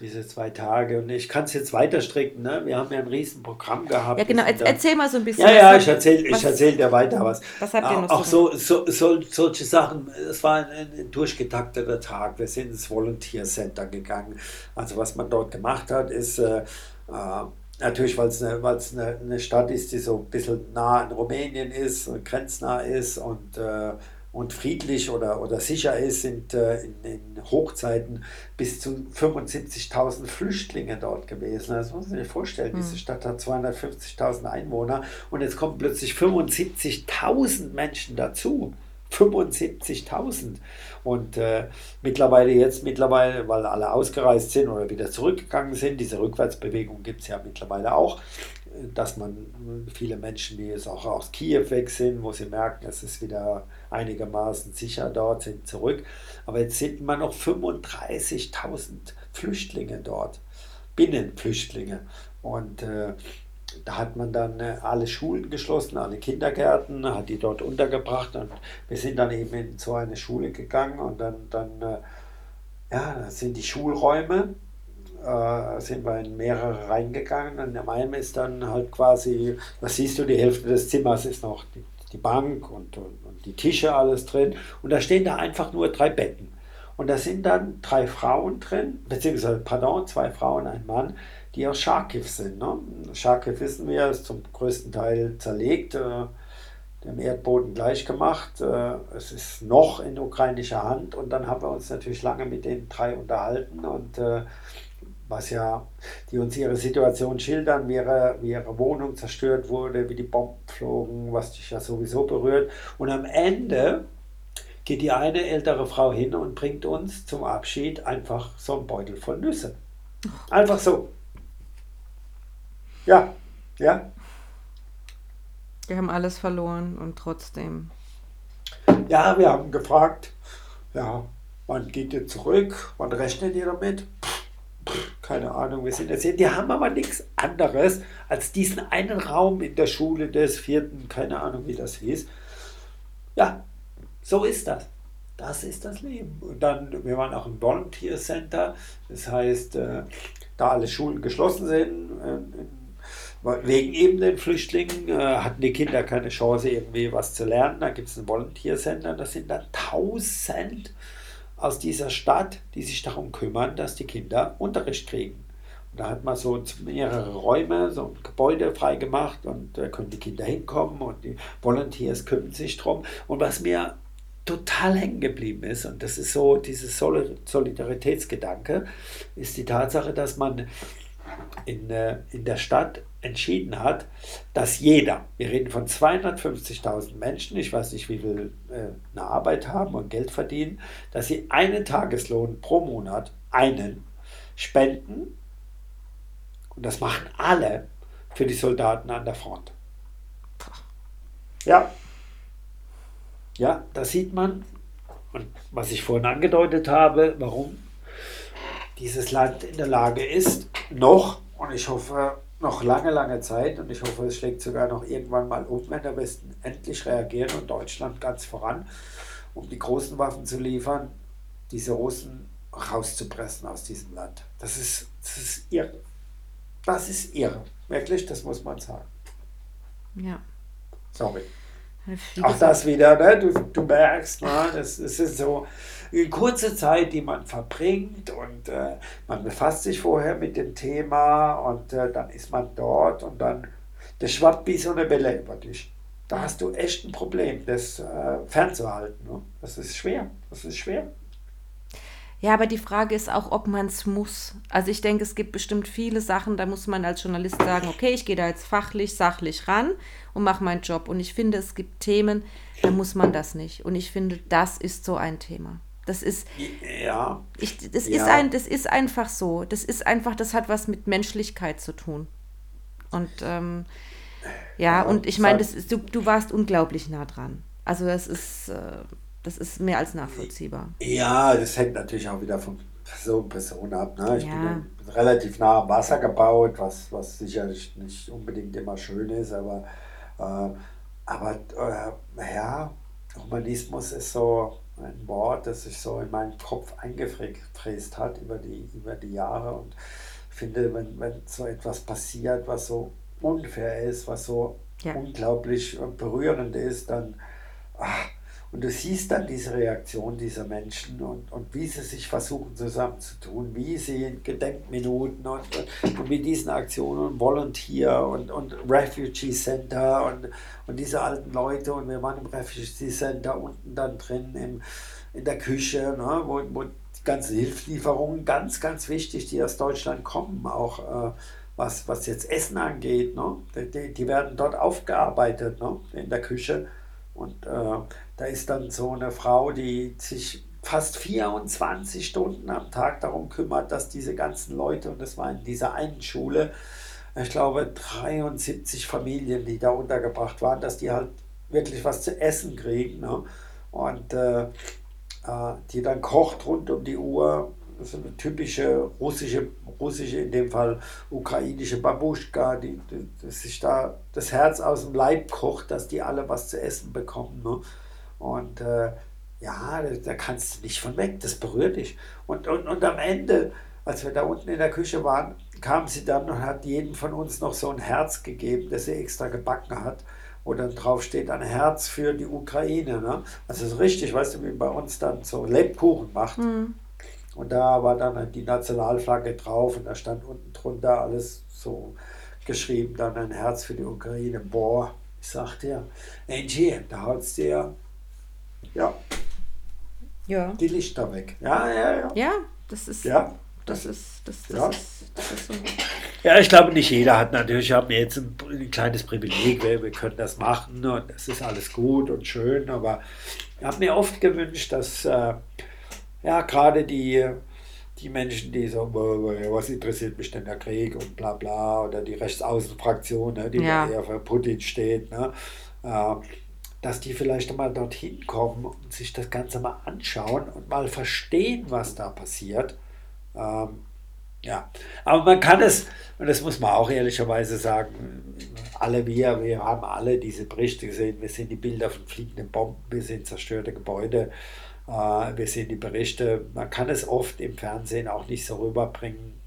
diese zwei Tage. Und ich kann es jetzt weiter stricken. Ne? Wir haben ja ein Riesenprogramm gehabt. Ja, genau. Erzähl mal so ein bisschen. Ja, ja, ich erzähle ich erzähl dir weiter was. Was habt ihr noch Auch so, so, so, solche Sachen. Es war ein, ein durchgetakteter Tag. Wir sind ins Volunteer Center gegangen. Also was man dort gemacht hat, ist... Äh, äh Natürlich, weil es eine, eine, eine Stadt ist, die so ein bisschen nah an Rumänien ist, grenznah ist und äh, und friedlich oder, oder sicher ist, sind äh, in, in, Hochzeiten bis zu 75.000 Flüchtlinge dort gewesen. Das muss man sich vorstellen. Mhm. Diese Stadt hat 250.000 Einwohner und jetzt kommen plötzlich 75.000 Menschen dazu. 75.000. Und äh, mittlerweile jetzt, mittlerweile, weil alle ausgereist sind oder wieder zurückgegangen sind, diese Rückwärtsbewegung gibt es ja mittlerweile auch, dass man viele Menschen, die jetzt auch aus Kiew weg sind, wo sie merken, es ist wieder einigermaßen sicher dort, sind zurück. Aber jetzt sind immer noch 35.000 Flüchtlinge dort, Binnenflüchtlinge. Und äh, da hat man dann äh, alle Schulen geschlossen, alle Kindergärten, hat die dort untergebracht und wir sind dann eben in so eine Schule gegangen und dann, dann äh, ja, sind die Schulräume äh, sind wir in mehrere reingegangen und in einem ist dann halt quasi, da siehst du, die Hälfte des Zimmers ist noch die, die Bank und, und, die Tische, alles drin und da stehen da einfach nur drei Betten. Und da sind dann drei Frauen drin, beziehungsweise, pardon, zwei Frauen, ein Mann, die aus Charkiw sind. Ne? Charkiw wissen wir, ist zum größten Teil zerlegt, äh, dem Erdboden gleichgemacht. Äh, es ist noch in ukrainischer Hand und dann haben wir uns natürlich lange mit den drei unterhalten und äh, was ja, die uns ihre Situation schildern, wie ihre, wie ihre Wohnung zerstört wurde, wie die Bomben flogen, was dich ja sowieso berührt. Und am Ende geht die eine ältere Frau hin und bringt uns zum Abschied einfach so einen Beutel voll Nüsse. Einfach so. Ja, ja. Wir haben alles verloren und trotzdem. Ja, wir haben gefragt, ja, wann geht ihr zurück? Wann rechnet ihr damit? Keine Ahnung, wir sind jetzt hier. Die haben aber nichts anderes als diesen einen Raum in der Schule des vierten, keine Ahnung, wie das hieß. Ja, so ist das. Das ist das Leben. Und dann, wir waren auch im Volunteer Center, das heißt, äh, da alle Schulen geschlossen sind, äh, wegen eben den Flüchtlingen, äh, hatten die Kinder keine Chance, irgendwie was zu lernen. Da gibt es ein Volunteer Center, das sind dann tausend aus dieser Stadt, die sich darum kümmern, dass die Kinder Unterricht kriegen. Und da hat man so mehrere Räume, so ein Gebäude freigemacht und da können die Kinder hinkommen und die Volunteers kümmern sich drum. Und was mir total hängen geblieben ist, und das ist so dieses Solidaritätsgedanke, ist die Tatsache, dass man in, äh, in der Stadt entschieden hat, dass jeder, wir reden von 250.000 Menschen, ich weiß nicht, wie viel äh, eine Arbeit haben und Geld verdienen, dass sie einen Tageslohn pro Monat, einen, spenden. Und das machen alle für die Soldaten an der Front. Ja. Ja, da sieht man, und was ich vorhin angedeutet habe, warum dieses Land in der Lage ist, noch, und ich hoffe, noch lange, lange Zeit und ich hoffe, es schlägt sogar noch irgendwann mal um, wenn der Westen endlich reagieren und Deutschland ganz voran, um die großen Waffen zu liefern, diese Russen rauszupressen aus diesem Land. Das ist, das ist irre. Das ist irre. Wirklich, das muss man sagen. Ja. Sorry. Auch das wieder, ne? du, du merkst, ne? das, das ist so kurze Zeit, die man verbringt und äh, man befasst sich vorher mit dem Thema und äh, dann ist man dort und dann, das schwappt wie so eine Welle über dich. Da hast du echt ein Problem, das äh, fernzuhalten. Ne? Das ist schwer, das ist schwer. Ja, aber die Frage ist auch, ob man es muss. Also ich denke, es gibt bestimmt viele Sachen, da muss man als Journalist sagen, okay, ich gehe da jetzt fachlich, sachlich ran und mache meinen Job. Und ich finde, es gibt Themen, da muss man das nicht. Und ich finde, das ist so ein Thema. Das ist ja. Ich, das ja. ist ein, das ist einfach so. Das ist einfach, das hat was mit Menschlichkeit zu tun. Und ähm, ja, ja, und ich meine, du, du warst unglaublich nah dran. Also das ist, äh, das ist mehr als nachvollziehbar. Ja, das hängt natürlich auch wieder von Person, Person ab. Ne? Ich ja. bin relativ nah am Wasser gebaut, was, was sicherlich nicht unbedingt immer schön ist, aber, äh, aber äh, ja, Humanismus ist so, ein Wort, das sich so in meinen Kopf eingefräst hat über die, über die Jahre. Und finde, wenn, wenn so etwas passiert, was so unfair ist, was so ja. unglaublich berührend ist, dann, ach, und du siehst dann diese Reaktion dieser Menschen und, und wie sie sich versuchen zusammenzutun, wie sie in Gedenkminuten und, und, und mit diesen Aktionen Volunteer und, und Refugee Center und, und diese alten Leute. Und wir waren im Refugee Center unten dann drin im, in der Küche, ne, wo, wo die ganzen Hilfslieferungen ganz, ganz wichtig, die aus Deutschland kommen, auch äh, was, was jetzt Essen angeht, ne, die, die werden dort aufgearbeitet ne, in der Küche und äh, da ist dann so eine Frau, die sich fast 24 Stunden am Tag darum kümmert, dass diese ganzen Leute, und das war in dieser einen Schule, ich glaube 73 Familien, die da untergebracht waren, dass die halt wirklich was zu essen kriegen. Ne? Und äh, äh die dann kocht rund um die Uhr so eine typische russische, russische, in dem Fall ukrainische Babuschka, die, die, die, sich da das Herz aus dem Leib kocht, dass die alle was zu essen bekommen. Ne? Und äh, ja, da, da, kannst du nicht von weg, das berührt dich. Und, und, und am Ende, als wir da unten in der Küche waren, kam sie dann und hat jedem von uns noch so ein Herz gegeben, das sie extra gebacken hat wo dann drauf steht ein Herz für die Ukraine. Ne? Also so richtig, weißt du, wie bei uns dann so Lebkuchen macht. Mhm. Und da war dann die Nationalflagge drauf und da stand unten drunter alles so geschrieben, dann ein Herz für die Ukraine. Boah, ich sag dir, Angie, da haut es dir ja, ja. die Lichter weg. Ja, ja, ja. Ja, das ist. Ja. Das ist, das, das, ja. ist, das ist so. Ja, ich glaube, nicht jeder hat natürlich, haben wir jetzt ein, ein, kleines Privileg, wir, wir können das machen und das ist alles gut und schön, aber ich habe mir oft gewünscht, dass äh, ja, gerade die, die Menschen, die so, was interessiert mich denn der Krieg und bla bla, oder die Rechtsaußenfraktion, ne, die ja. eher für Putin steht, ne, äh, dass die vielleicht mal dorthin kommen und sich das Ganze mal anschauen und mal verstehen, was da passiert. Ähm, ja, aber man kann es, und das muss man auch ehrlicherweise sagen, alle wir, wir haben alle diese Berichte gesehen, wir sehen die Bilder von fliegenden Bomben, wir sehen zerstörte Gebäude. Äh, wir sehen die Berichte, man kann es oft im Fernsehen auch nicht so rüberbringen.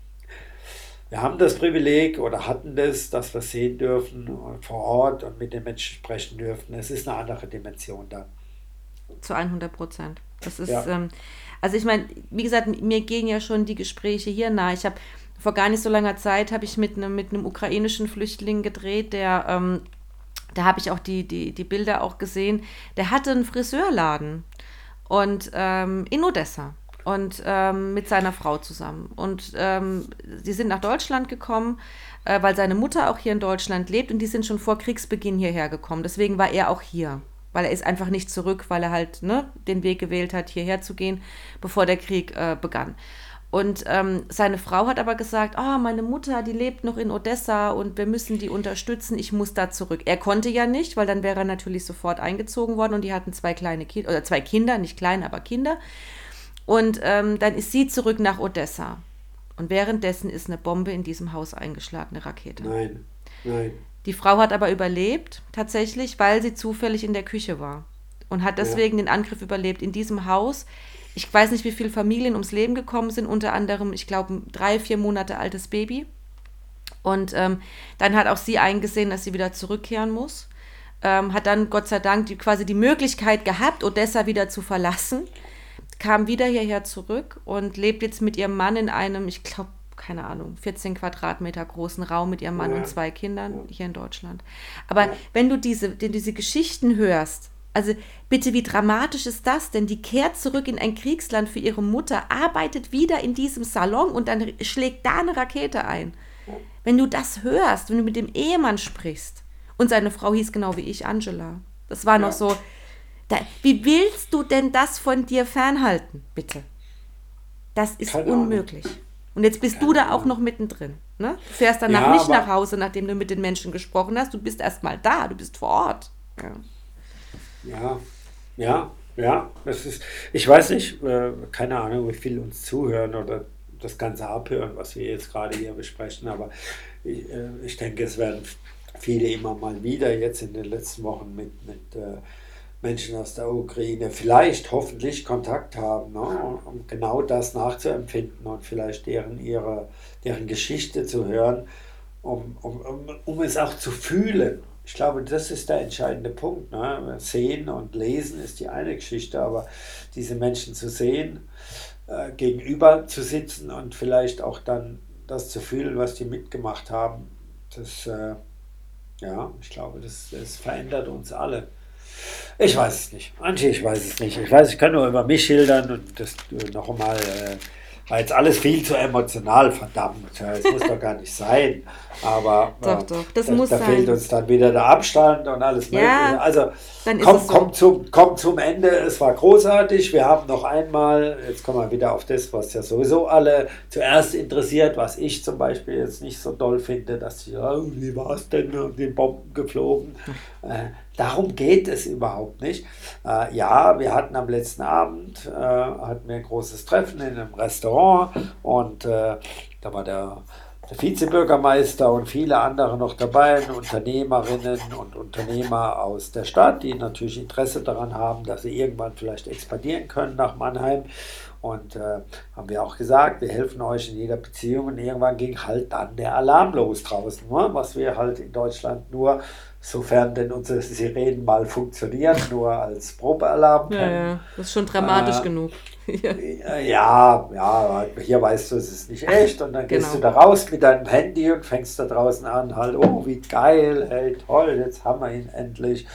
Wir haben das Privileg oder hatten das, dass wir sehen dürfen vor Ort und mit den Menschen sprechen dürfen. Es ist eine andere Dimension dann. Zu 100 Prozent. Das ist, ja. ähm, also ich meine, wie gesagt, mir gehen ja schon die Gespräche hier nahe. Ich habe vor gar nicht so langer Zeit habe ich mit einem mit einem ukrainischen Flüchtling gedreht, der ähm, da habe ich auch die, die, die Bilder auch gesehen. Der hatte einen Friseurladen und ähm, in Odessa und ähm, mit seiner Frau zusammen. Und ähm, sie sind nach Deutschland gekommen, äh, weil seine Mutter auch hier in Deutschland lebt und die sind schon vor Kriegsbeginn hierher gekommen. Deswegen war er auch hier, weil er ist einfach nicht zurück, weil er halt ne, den Weg gewählt hat, hierher zu gehen, bevor der Krieg äh, begann. Und ähm, seine Frau hat aber gesagt, oh, meine Mutter, die lebt noch in Odessa und wir müssen die unterstützen, ich muss da zurück. Er konnte ja nicht, weil dann wäre er natürlich sofort eingezogen worden und die hatten zwei kleine Kinder, oder zwei Kinder, nicht klein, aber Kinder. Und ähm, dann ist sie zurück nach Odessa. Und währenddessen ist eine Bombe in diesem Haus eingeschlagen, eine Rakete. Nein, nein. Die Frau hat aber überlebt, tatsächlich, weil sie zufällig in der Küche war. Und hat deswegen ja. den Angriff überlebt. In diesem Haus ich weiß nicht, wie viele Familien ums Leben gekommen sind, unter anderem, ich glaube, ein drei, vier Monate altes Baby. Und ähm, dann hat auch sie eingesehen, dass sie wieder zurückkehren muss. Ähm, hat dann Gott sei Dank die, quasi die Möglichkeit gehabt, Odessa wieder zu verlassen. Kam wieder hierher zurück und lebt jetzt mit ihrem Mann in einem, ich glaube, keine Ahnung, 14 Quadratmeter großen Raum mit ihrem Mann ja. und zwei Kindern hier in Deutschland. Aber ja. wenn du diese, diese Geschichten hörst, also bitte, wie dramatisch ist das denn? Die kehrt zurück in ein Kriegsland für ihre Mutter, arbeitet wieder in diesem Salon und dann schlägt da eine Rakete ein. Wenn du das hörst, wenn du mit dem Ehemann sprichst, und seine Frau hieß genau wie ich, Angela. Das war noch so. Da, wie willst du denn das von dir fernhalten, bitte? Das ist Keine unmöglich. Ahnung. Und jetzt bist Keine du da auch noch mittendrin. Ne? Du fährst danach ja, nicht nach Hause, nachdem du mit den Menschen gesprochen hast. Du bist erst mal da, du bist vor Ort. Ja. Ja, ja, ja. Das ist, ich weiß nicht, äh, keine Ahnung, wie viele uns zuhören oder das Ganze abhören, was wir jetzt gerade hier besprechen, aber ich, äh, ich denke, es werden viele immer mal wieder jetzt in den letzten Wochen mit, mit, äh, Menschen aus der Ukraine vielleicht hoffentlich Kontakt haben, ne, um genau das nachzuempfinden und vielleicht deren, ihre, deren Geschichte zu hören, um, um, um, um es auch zu fühlen. Ich glaube, das ist der entscheidende Punkt. Ne? Sehen und lesen ist die eine Geschichte, aber diese Menschen zu sehen, äh, gegenüber zu sitzen und vielleicht auch dann das zu fühlen, was die mitgemacht haben, das, äh, ja, ich glaube, das, das verändert uns alle. Ich weiß es nicht. Angie, ich weiß es nicht. Ich weiß, ich kann nur über mich schildern und das noch einmal. Äh, war jetzt alles viel zu emotional, verdammt. Es muss doch gar nicht sein. Aber doch, äh, doch, das da, muss da sein. fehlt uns dann wieder der Abstand und alles ja, Mögliche. Also dann komm, so. komm, zum, komm zum Ende. Es war großartig. Wir haben noch einmal, jetzt kommen wir wieder auf das, was ja sowieso alle zuerst interessiert, was ich zum Beispiel jetzt nicht so doll finde, dass sie, ja, wie war es denn, die Bomben geflogen. Äh, Darum geht es überhaupt nicht. Äh, ja, wir hatten am letzten Abend äh, hatten wir ein großes Treffen in einem Restaurant und äh, da war der, der Vizebürgermeister und viele andere noch dabei, Unternehmerinnen und Unternehmer aus der Stadt, die natürlich Interesse daran haben, dass sie irgendwann vielleicht expandieren können nach Mannheim. Und äh, haben wir auch gesagt, wir helfen euch in jeder Beziehung. Und irgendwann ging halt dann der Alarm los draußen, ne? was wir halt in Deutschland nur sofern denn unsere Sirenen mal funktionieren, nur als Probealarm ja, ja, das ist schon dramatisch äh, genug. ja, ja, hier weißt du, es ist nicht echt und dann gehst genau. du da raus mit deinem Handy und fängst da draußen an, halt, oh, wie geil, hey, toll, jetzt haben wir ihn endlich.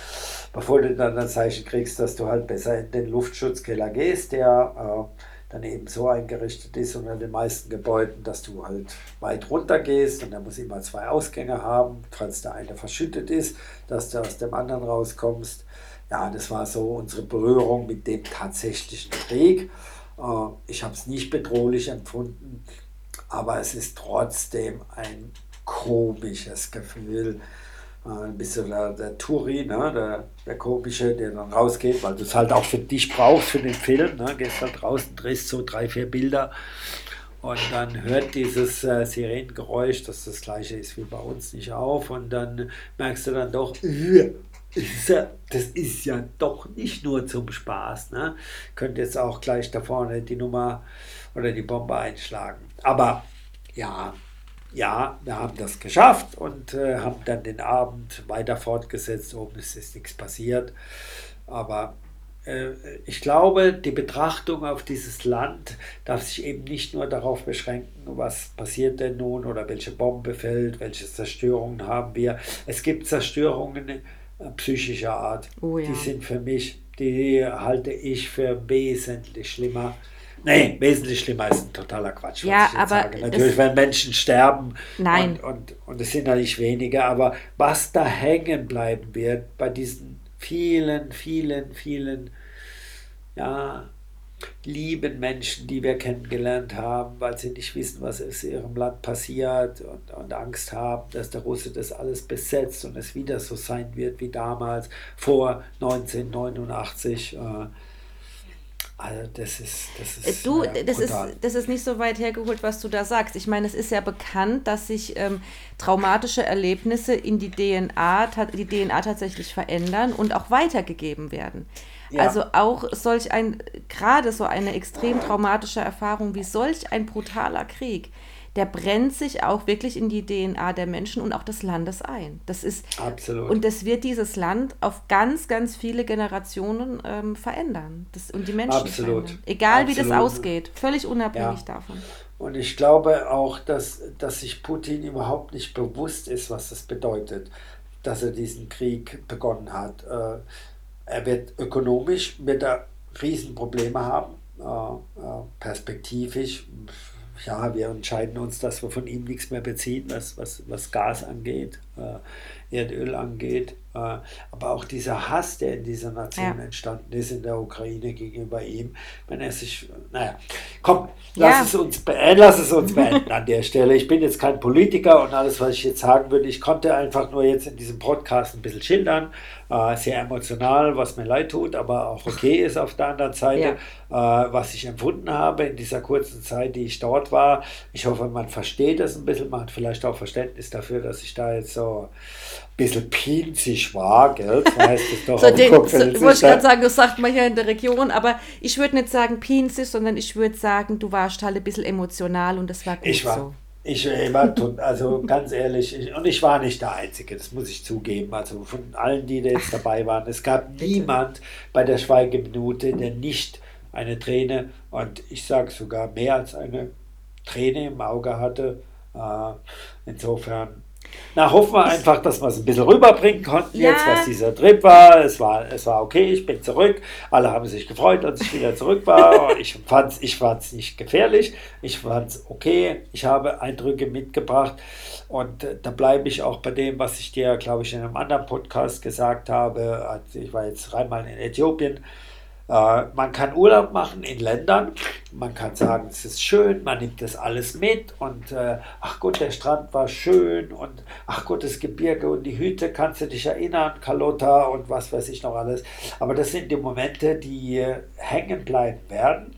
Bevor du dann das Zeichen kriegst, dass du halt besser in den Luftschutzkeller gehst, der äh, dann eben so eingerichtet ist unter den meisten Gebäuden, dass du halt weit runter gehst und er muss immer zwei Ausgänge haben, falls der eine verschüttet ist, dass du aus dem anderen rauskommst. Ja, das war so unsere Berührung mit dem tatsächlichen Krieg. Äh, ich habe es nicht bedrohlich empfunden, aber es ist trotzdem ein komisches Gefühl, ein bisschen der, der Turi, ne, der, der komische, der dann rausgeht, weil du es halt auch für dich brauchst, für den Film. Ne, gehst halt draußen, drehst so drei, vier Bilder und dann hört dieses äh, Sirenengeräusch, das das gleiche ist wie bei uns, nicht auf und dann merkst du dann doch, äh, das ist ja doch nicht nur zum Spaß. Ne? Könnte jetzt auch gleich da vorne die Nummer oder die Bombe einschlagen. Aber ja, ja, wir haben das geschafft und äh, haben dann den Abend weiter fortgesetzt. Oben ist, ist nichts passiert. Aber äh, ich glaube, die Betrachtung auf dieses Land darf sich eben nicht nur darauf beschränken, was passiert denn nun oder welche Bombe fällt, welche Zerstörungen haben wir. Es gibt Zerstörungen äh, psychischer Art. Oh ja. Die sind für mich, die halte ich für wesentlich schlimmer Nee, wesentlich schlimmer ist ein totaler Quatsch. Ja, aber sage. Natürlich, wenn Menschen sterben. Nein. Und, und, und es sind ja nicht wenige, aber was da hängen bleiben wird bei diesen vielen, vielen, vielen, ja, lieben Menschen, die wir kennengelernt haben, weil sie nicht wissen, was in ihrem Land passiert und, und Angst haben, dass der Russe das alles besetzt und es wieder so sein wird wie damals vor 1989. Äh, also das ist, das ist Du, ja, das, ist, das ist nicht so weit hergeholt, was du da sagst. Ich meine, es ist ja bekannt, dass sich ähm, traumatische Erlebnisse in die DNA, die DNA tatsächlich verändern und auch weitergegeben werden. Ja. Also auch solch ein, gerade so eine extrem traumatische Erfahrung wie solch ein brutaler Krieg, der brennt sich auch wirklich in die DNA der Menschen und auch des Landes ein. Das ist absolut. Und das wird dieses Land auf ganz, ganz viele Generationen ähm, verändern. Das, und die Menschen absolut. verändern. Egal absolut. wie das ausgeht, völlig unabhängig ja. davon. Und ich glaube auch, dass, dass sich Putin überhaupt nicht bewusst ist, was das bedeutet, dass er diesen Krieg begonnen hat. Äh, er wird ökonomisch wird er Riesenprobleme haben, äh, äh, perspektivisch ja, wir entscheiden uns, dass wir von ihm nichts mehr beziehen, was, was, was Gas angeht, äh, Erdöl angeht. Äh, aber auch dieser Hass, der in dieser Nation ja. entstanden ist, in der Ukraine gegenüber ihm, wenn er sich, naja, komm, lass, ja. es, uns äh, lass es uns beenden an der Stelle. Ich bin jetzt kein Politiker und alles, was ich jetzt sagen würde, ich konnte einfach nur jetzt in diesem Podcast ein bisschen schildern, äh, sehr emotional, was mir leid tut, aber auch okay ist auf der anderen Seite, ja. äh, was ich empfunden habe in dieser kurzen Zeit, die ich dort war. Ich hoffe, man versteht es ein bisschen, man hat vielleicht auch Verständnis dafür, dass ich da jetzt so so ein bisschen pinzig war, gell? Das heißt es doch so den, so, wollte ich gerade sagen, das sagt man hier in der Region, aber ich würde nicht sagen pinzig, sondern ich würde sagen, du warst halt ein bisschen emotional und das war gut ich war, so. Ich war, also ganz ehrlich, ich, und ich war nicht der Einzige, das muss ich zugeben. Also von allen, die da jetzt dabei waren, es gab Bitte. niemand bei der Schweigeminute, der nicht eine Träne und ich sage sogar mehr als eine Träne im Auge hatte. Äh, insofern na, hoffen wir einfach, dass wir es ein bisschen rüberbringen konnten ja. jetzt, was dieser Trip war. Es, war. es war okay, ich bin zurück. Alle haben sich gefreut, als ich wieder zurück war. ich fand es ich fand's nicht gefährlich. Ich fand es okay. Ich habe Eindrücke mitgebracht. Und äh, da bleibe ich auch bei dem, was ich dir, glaube ich, in einem anderen Podcast gesagt habe. Also ich war jetzt dreimal in Äthiopien. Äh, man kann Urlaub machen in Ländern, man kann sagen, es ist schön, man nimmt das alles mit und äh, ach Gott, der Strand war schön und ach Gott, das Gebirge und die Hüte, kannst du dich erinnern, Kalota und was weiß ich noch alles. Aber das sind die Momente, die äh, hängen bleiben werden.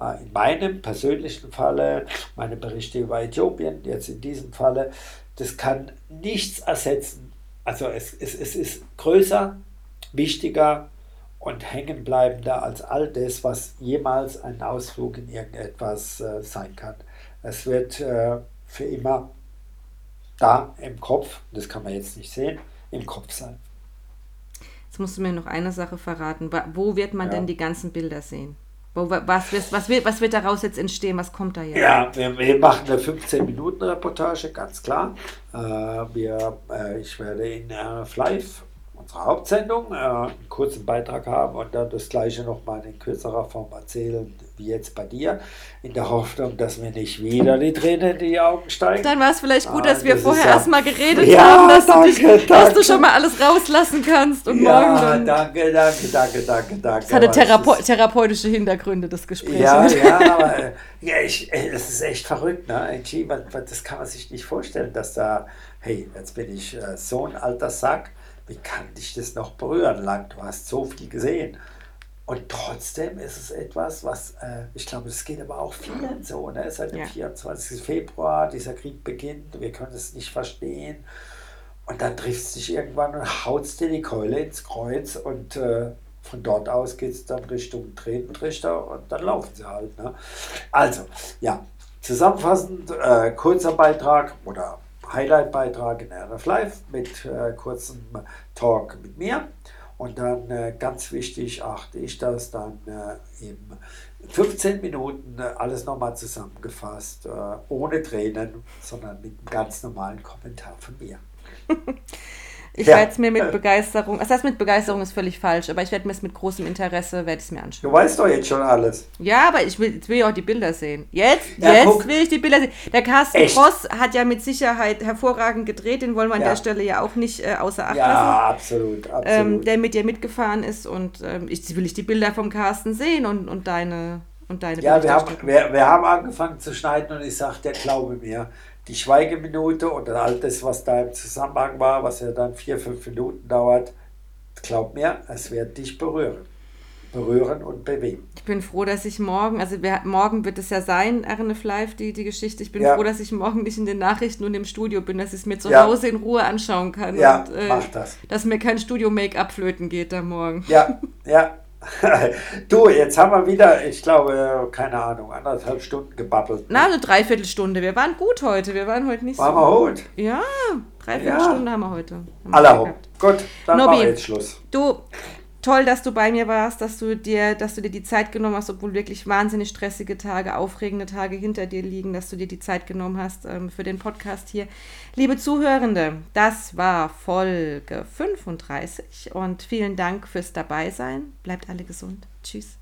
Äh, in meinem persönlichen Falle, meine Berichte über Äthiopien, jetzt in diesem Falle, das kann nichts ersetzen. Also es, es, es ist größer, wichtiger, und hängenbleibender als all das, was jemals ein Ausflug in irgendetwas äh, sein kann. Es wird äh, für immer da im Kopf, das kann man jetzt nicht sehen, im Kopf sein. Jetzt musst du mir noch eine Sache verraten. Wo wird man ja. denn die ganzen Bilder sehen? Wo, was, was, wird, was wird daraus jetzt entstehen? Was kommt da jetzt? Ja, wir, wir machen eine 15-Minuten-Reportage, ganz klar. Äh, wir, äh, ich werde in äh, Live unsere Hauptsendung, äh, einen kurzen Beitrag haben und dann das gleiche nochmal in kürzerer Form erzählen, wie jetzt bei dir, in der Hoffnung, dass mir nicht wieder die Tränen in die Augen steigen. Dann war es vielleicht gut, dass ah, wir das vorher ja, erstmal geredet ja, haben, dass, danke, du dich, dass, du schon mal alles rauslassen kannst und ja, morgen dann. Danke, danke, danke, danke, danke. Es hatte Therape ist, therapeutische Hintergründe, das Gespräch. Ja, ja, aber ja, ich, es ist echt verrückt, ne? Das kann man sich nicht vorstellen, dass da, hey, jetzt bin ich äh, so ein alter Sack wie kann dich das noch berühren lang? Du hast so viel gesehen. Und trotzdem ist es etwas, was, äh, ich glaube, es geht aber auch vielen so. Ne? Seit dem ja. 24. Februar, dieser Krieg beginnt, wir können es nicht verstehen. Und dann trifft es dich irgendwann und haut dir die Keule ins Kreuz und äh, von dort aus geht es dann Richtung Tretentrichter und dann laufen sie halt. Ne? Also, ja, zusammenfassend, äh, kurzer Beitrag oder Highlight-Beitrag in RF Live mit äh, kurzem Talk mit mir. Und dann äh, ganz wichtig achte ich das dann äh, in 15 Minuten alles nochmal zusammengefasst, äh, ohne Tränen, sondern mit einem ganz normalen Kommentar von mir. Ich ja. werde es mir mit Begeisterung, das heißt mit Begeisterung ist völlig falsch, aber ich werde mir es mit großem Interesse, werde ich es mir anschauen. Du weißt doch jetzt schon alles. Ja, aber ich will, jetzt will ich auch die Bilder sehen. Jetzt, ja, jetzt guck. will ich die Bilder sehen. Der Carsten Echt? Cross hat ja mit Sicherheit hervorragend gedreht, den wollen wir an ja. der Stelle ja auch nicht äh, außer Acht ja, lassen. Ja, absolut, absolut. Ähm, der mit dir mitgefahren ist und ähm, ich will ich die Bilder vom Carsten sehen und, und deine und deine Ja, wir haben, wir, wir haben angefangen zu schneiden und ich sagte, glaube mir, die Schweigeminute und all das, was da im Zusammenhang war, was ja dann vier, fünf Minuten dauert, glaub mir, es wird dich berühren. Berühren und bewegen. Ich bin froh, dass ich morgen, also wir, morgen wird es ja sein, RNF Live, die, die Geschichte. Ich bin ja. froh, dass ich morgen nicht in den Nachrichten und im Studio bin, dass ich es mir zu ja. Hause in Ruhe anschauen kann. Ja, und, äh, mach das. Dass mir kein Studio-Make-up flöten geht da morgen. Ja, ja, du, jetzt haben wir wieder, ich glaube, keine Ahnung, anderthalb Stunden gebabbelt. Na, eine Dreiviertelstunde. Wir waren gut heute. Wir waren heute nicht waren so. Waren wir gut? Ja, Dreiviertelstunde ja. haben wir heute. Aller Gut, dann Nobby, machen wir jetzt Schluss. Du, toll, dass du bei mir warst, dass du dir, dass du dir die Zeit genommen hast, obwohl wirklich wahnsinnig stressige Tage, aufregende Tage hinter dir liegen, dass du dir die Zeit genommen hast ähm, für den Podcast hier. Liebe Zuhörende, das war Folge 35 und vielen Dank fürs Dabeisein. Bleibt alle gesund. Tschüss.